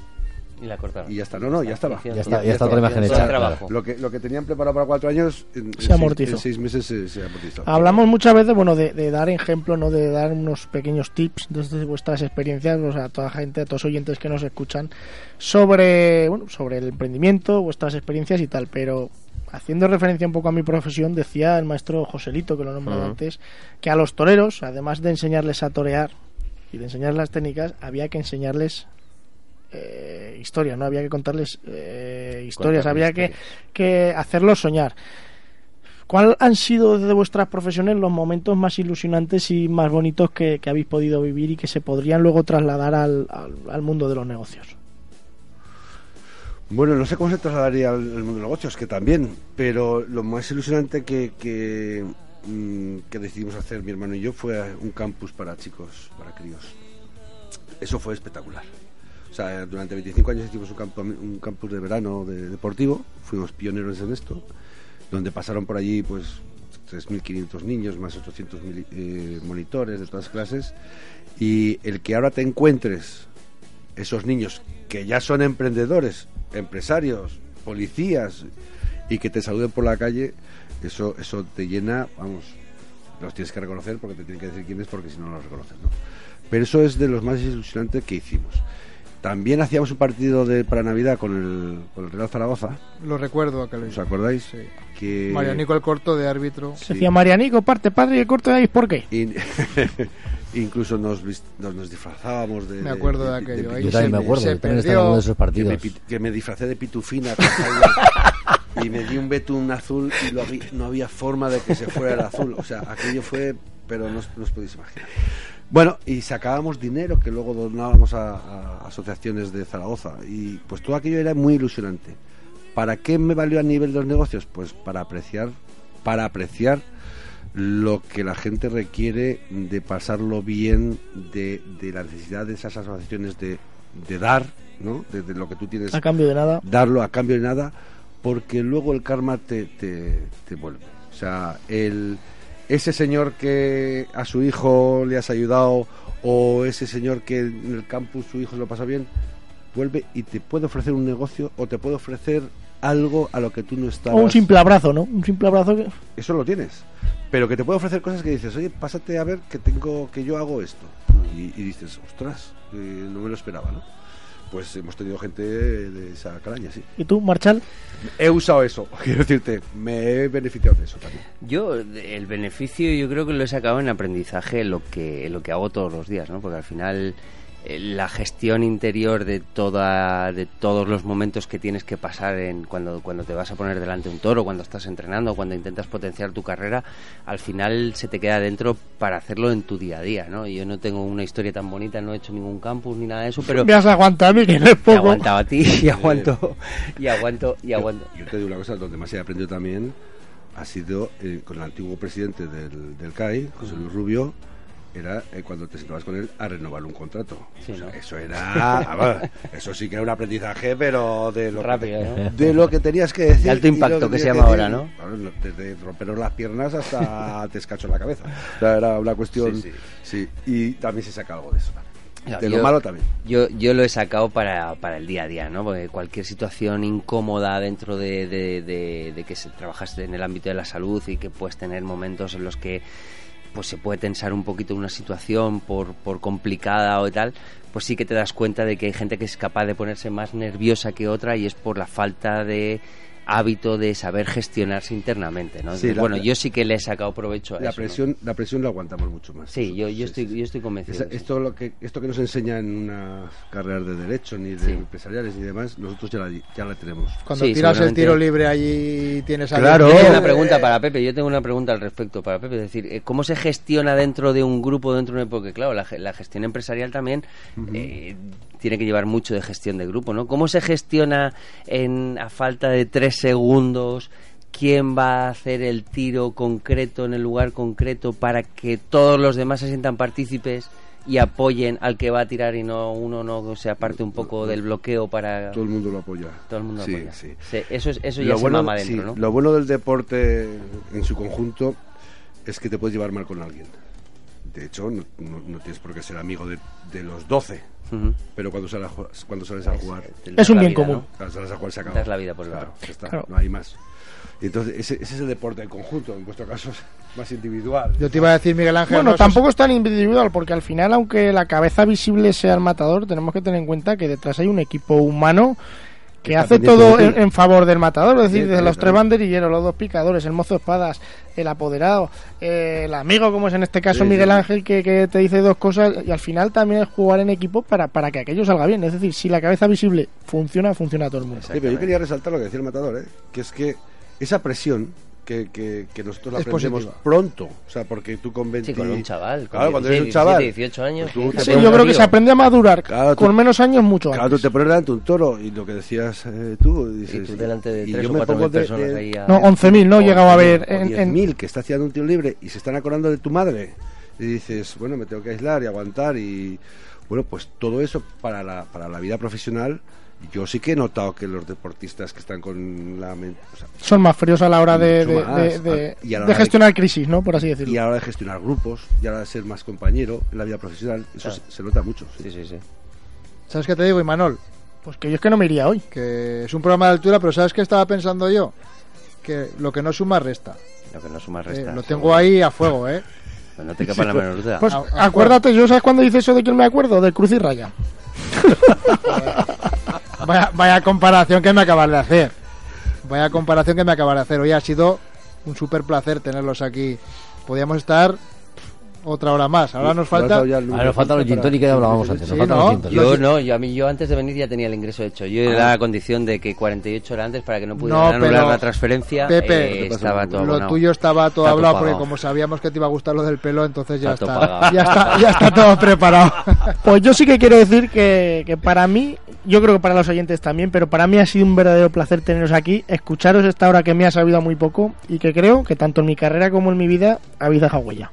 Y la cortaron. y ya está. No, no, ya estaba. Ya está- ya está otra imagen hecha, trabajo. Lo que, lo que tenían preparado para 4 años, en, en Se seis- amortizó. en 6 meses se, se amortizó. Hablamos muchas veces, bueno, de, de dar ejemplo, no de dar unos pequeños tips desde vuestras experiencias, o sea, a toda gente, a todos los oyentes que nos escuchan, sobre, bueno, sobre el emprendimiento, vuestras experiencias y tal, pero haciendo referencia un poco a mi profesión, decía el maestro Joselito, que lo nombré Ujú. antes, que a los toreros, además de enseñarles a torear y de enseñarles las técnicas, había que enseñarles eh, historia, ¿no? Había que contarles eh, historias, había que, historias. que hacerlos soñar. ¿Cuál han sido desde vuestras profesiones los momentos más ilusionantes y más bonitos que, que habéis podido vivir y que se podrían luego trasladar al, al- al mundo de los negocios? Bueno, no sé cómo se trasladaría al, mundo de negocios, que también, pero lo más ilusionante que, que, mm, que decidimos hacer mi hermano y yo fue un campus para chicos, para críos. Eso fue espectacular. O sea, durante 25 años hicimos un, campo, un campus de verano de, deportivo, fuimos pioneros en esto, donde pasaron por allí pues 3.500 niños, más 800 mili- eh, monitores de todas clases, y el que ahora te encuentres esos niños que ya son emprendedores, empresarios, policías y que te saluden por la calle, eso eso te llena, vamos, los tienes que reconocer porque te tienen que decir quién es porque si no no los reconoces, ¿no? Pero eso es de los más ilusionantes que hicimos. También hacíamos un partido de para Navidad con el, con el Real Zaragoza, Lo recuerdo que lo ¿os acordáis? Sí. Que Marianico el corto de árbitro. Sí. Decía Marianico, parte padre y el corto de ahí, ¿por qué? <laughs> incluso nos, nos, nos disfrazábamos de Me acuerdo de aquello, ahí Yo también me acuerdo, yo también estaba en uno de esos que me, partidos. que me disfracé de pitufina <laughs> y me di un betún azul y lo no había forma de que se fuera el azul. O sea, aquello fue, pero no os, no os podéis imaginar. Bueno, y sacábamos dinero que luego donábamos a, a asociaciones de Zaragoza y pues todo aquello era muy ilusionante. ¿Para qué me valió a nivel de los negocios? Pues para apreciar, para apreciar lo que la gente requiere de pasarlo bien, de, de la necesidad de esas asociaciones de, de dar, ¿no? De, de lo que tú tienes A cambio de nada. darlo a cambio de nada, porque luego el karma te, te, te vuelve. O sea, el, ese señor que a su hijo le has ayudado o ese señor que en el campus su hijo lo pasa bien, vuelve y te puede ofrecer un negocio o te puede ofrecer algo a lo que tú no estabas. O un simple abrazo, ¿no? Un simple abrazo que... Eso lo tienes. Pero que te puede ofrecer cosas que dices, oye, pásate a ver que tengo que yo hago esto. Y, y dices, ostras, eh, no me lo esperaba, ¿no? Pues hemos tenido gente de esa calaña, sí. ¿Y tú, Marchal? He usado eso, <laughs> quiero decirte, me he beneficiado de eso también. Yo, el beneficio, yo creo que lo he sacado en aprendizaje en lo que, lo que hago todos los días, ¿no? Porque al final la gestión interior de toda de todos los momentos que tienes que pasar en cuando cuando te vas a poner delante de un toro cuando estás entrenando cuando intentas potenciar tu carrera al final se te queda dentro para hacerlo en tu día a día no yo no tengo una historia tan bonita no he hecho ningún campus ni nada de eso pero Me has aguantado a mí, que no es poco. aguantaba a ti <laughs> y aguanto y aguanto y aguanto Yo te digo una cosa, donde más he aprendido también ha sido eh, con el antiguo presidente del, del CAI, José Luis Rubio, era eh, cuando te sentabas con él a renovar un contrato. Sí, O sea, ¿no? Eso era, eso sí que era un aprendizaje, pero de lo, Rápido, que, ¿no? de lo que tenías que decir. De alto impacto, que se llama decir. ahora, ¿no? Desde romperos las piernas hasta <laughs> te escacho la cabeza. O sea, era una cuestión. Sí, Sí, y también se saca algo de eso. Claro, de lo yo- malo también. Yo, yo lo he sacado para, para el día a día, ¿no? Porque cualquier situación incómoda dentro de, de, de- de que se, trabajas en el ámbito de la salud y que puedes tener momentos en los que pues se puede tensar un poquito una situación por, por complicada o tal, pues sí que te das cuenta de que hay gente que es capaz de ponerse más nerviosa que otra y es por la falta de hábito de saber gestionarse internamente, ¿no? Sí, Entonces, la- bueno, yo sí que le he sacado provecho a La eso, ¿no? presión, la presión la aguantamos mucho más. Sí, yo, yo estoy, yo estoy convencido. Esa- esto, lo que, esto que nos enseña en unas carreras de derecho, ni de Sí. empresariales, ni demás, nosotros ya la, ya la tenemos. Cuando Sí, tiras el tiro libre allí tienes a Claro. Yo tengo una pregunta para Pepe, yo tengo una pregunta al respecto para Pepe, es decir, eh, ¿cómo se gestiona dentro de un grupo, dentro de un... Porque claro, la, ge- la gestión empresarial también eh, tiene que llevar mucho de gestión de grupo, ¿no? ¿Cómo se gestiona en, a falta de tres segundos quién va a hacer el tiro concreto en el lugar concreto para que todos los demás se sientan partícipes y apoyen al que va a tirar y no uno no se aparte un poco del bloqueo para... Todo el mundo lo apoya. Todo el mundo Sí, apoya. sí. Sí, eso es, eso ya Lo se bueno, mama dentro, ¿no? lo bueno del deporte en su conjunto es que te puedes llevar mal con alguien. De hecho, no, no- no tienes por qué ser amigo de, de los 12. Ujú. Pero cuando sales, a cuando sales a jugar, Es un bien vida, común. ¿no? cuando sales a jugar se acaba. Das la vida por el Claro, ya está, Claro. no hay más. Y entonces, ese, ese es el deporte en conjunto. En vuestro caso es más individual. Yo te iba a decir, Miguel Ángel. Bueno, no, tampoco es tan individual, porque al final, aunque la cabeza visible sea el matador, tenemos que tener en cuenta que detrás hay un equipo humano que hace todo en, favor del matador, es decir, Sí, desde los tres banderilleros, los dos picadores, el mozo de espadas, el apoderado, eh, el amigo, como es en este caso Sí, Miguel sí. Ángel, que, que te dice dos cosas, y al final también es jugar en equipo para, para que aquello salga bien. Es decir, si la cabeza visible funciona, funciona todo el mundo. Sí, pero yo quería resaltar lo que decía el matador, ¿eh? que es que esa presión que, que, que nosotros la Es aprendemos positiva. pronto, o sea, porque tú con 20... Sí, con un chaval, con Claro, cuando eres un 16, chaval. 18 años, tú- fíjate. Sí, yo creo que se aprende a madurar Claro, tú- con menos años mucho Claro, antes. tú te pones delante de un toro y lo que decías eh, tú, dices... Y tú delante de y tres yo o me cuatro pongo mil de- personas de- ahí a- No, 11.000 no he o llegado a 10.000, ver. En, en- 10.000 que está haciendo un tiro libre y se están acordando de tu madre y dices, bueno, me tengo que aislar y aguantar y bueno, pues todo eso para la, para la vida profesional yo sí que he notado que los deportistas que están con la mente o sea, son más fríos a la hora de, de- más. de- de- Y a la de hora gestionar crisis, ¿no? Por así y decirlo. a la hora de gestionar grupos y a la hora de ser más compañero en la vida profesional eso Claro. se, se nota mucho sí. Sí, sí, sí. ¿Sabes qué te digo, Imanol? Pues que yo es que no me iría hoy. Que es un programa de altura, pero ¿sabes qué estaba pensando yo? Que lo que no suma resta. Lo que no suma Eh, resta. lo tengo ahí a fuego, ¿eh? <laughs> Pues no te quepa la menor duda. Pues acuérdate, yo sabes cuando dice eso de quién me acuerdo, de Cruz y Raya. <laughs> Vaya, vaya comparación que me acabas de hacer. Vaya comparación que me acabas de hacer. Hoy ha sido un súper placer tenerlos aquí. Podíamos estar otra hora más. Ahora nos falta... Ahora nos faltan los gin tonic que hablábamos antes. Sí, Nos faltan ¿no? los. Yo no, yo a mí yo antes de venir ya tenía el ingreso hecho. Yo era la condición de que 48 horas antes para que no pudieran No, anular pero, la transferencia Pepe, eh, estaba todo Lo abonado. tuyo estaba todo Está hablado porque como sabíamos que te iba a gustar lo del pelo, entonces ya Está <laughs> ya está, ya está todo preparado. <laughs> Pues yo sí que quiero decir que, que para mí, yo creo que para los oyentes también, pero para mí ha sido un verdadero placer teneros aquí, escucharos esta hora que me ha sabido a muy poco y que creo que tanto en mi carrera como en mi vida habéis dejado huella.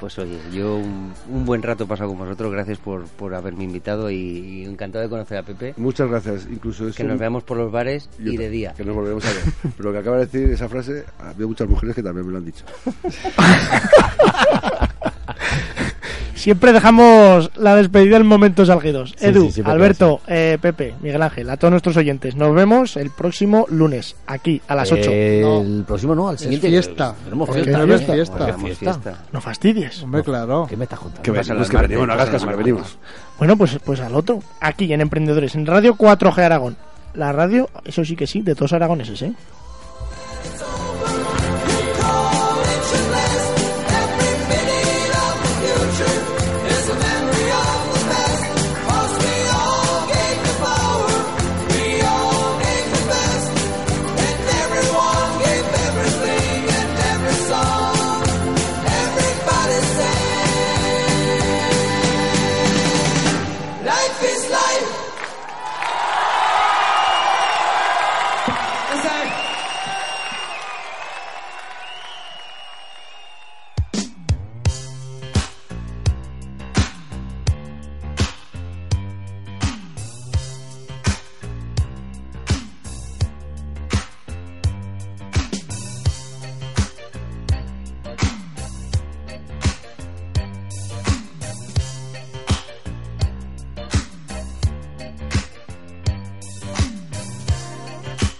Pues oye, yo un, un buen rato pasado con vosotros, gracias por, por haberme invitado y, y encantado de conocer a Pepe. Muchas gracias. Incluso eso, Que nos veamos por los bares y de día. Que nos volveremos a ver. <laughs> Pero lo que acaba de decir esa frase, había muchas mujeres que también me lo han dicho. <laughs> Siempre dejamos la despedida en momentos álgidos. Sí, Edu, sí, Alberto, eh, Pepe, Miguel Ángel, a todos nuestros oyentes. Nos vemos el próximo lunes, aquí, a las 8. El próximo no, al Es siguiente. fiesta. Tenemos Porque fiesta. no es fiesta. fiesta. No fastidies. Hombre, claro. ¿Qué me estás contando? Que venimos, las que venimos, no hagas caso, que venimos. Bueno, pues, pues al otro, aquí en Emprendedores, en Radio 4G Aragón. La radio, eso sí que sí, de todos aragoneses, ¿eh?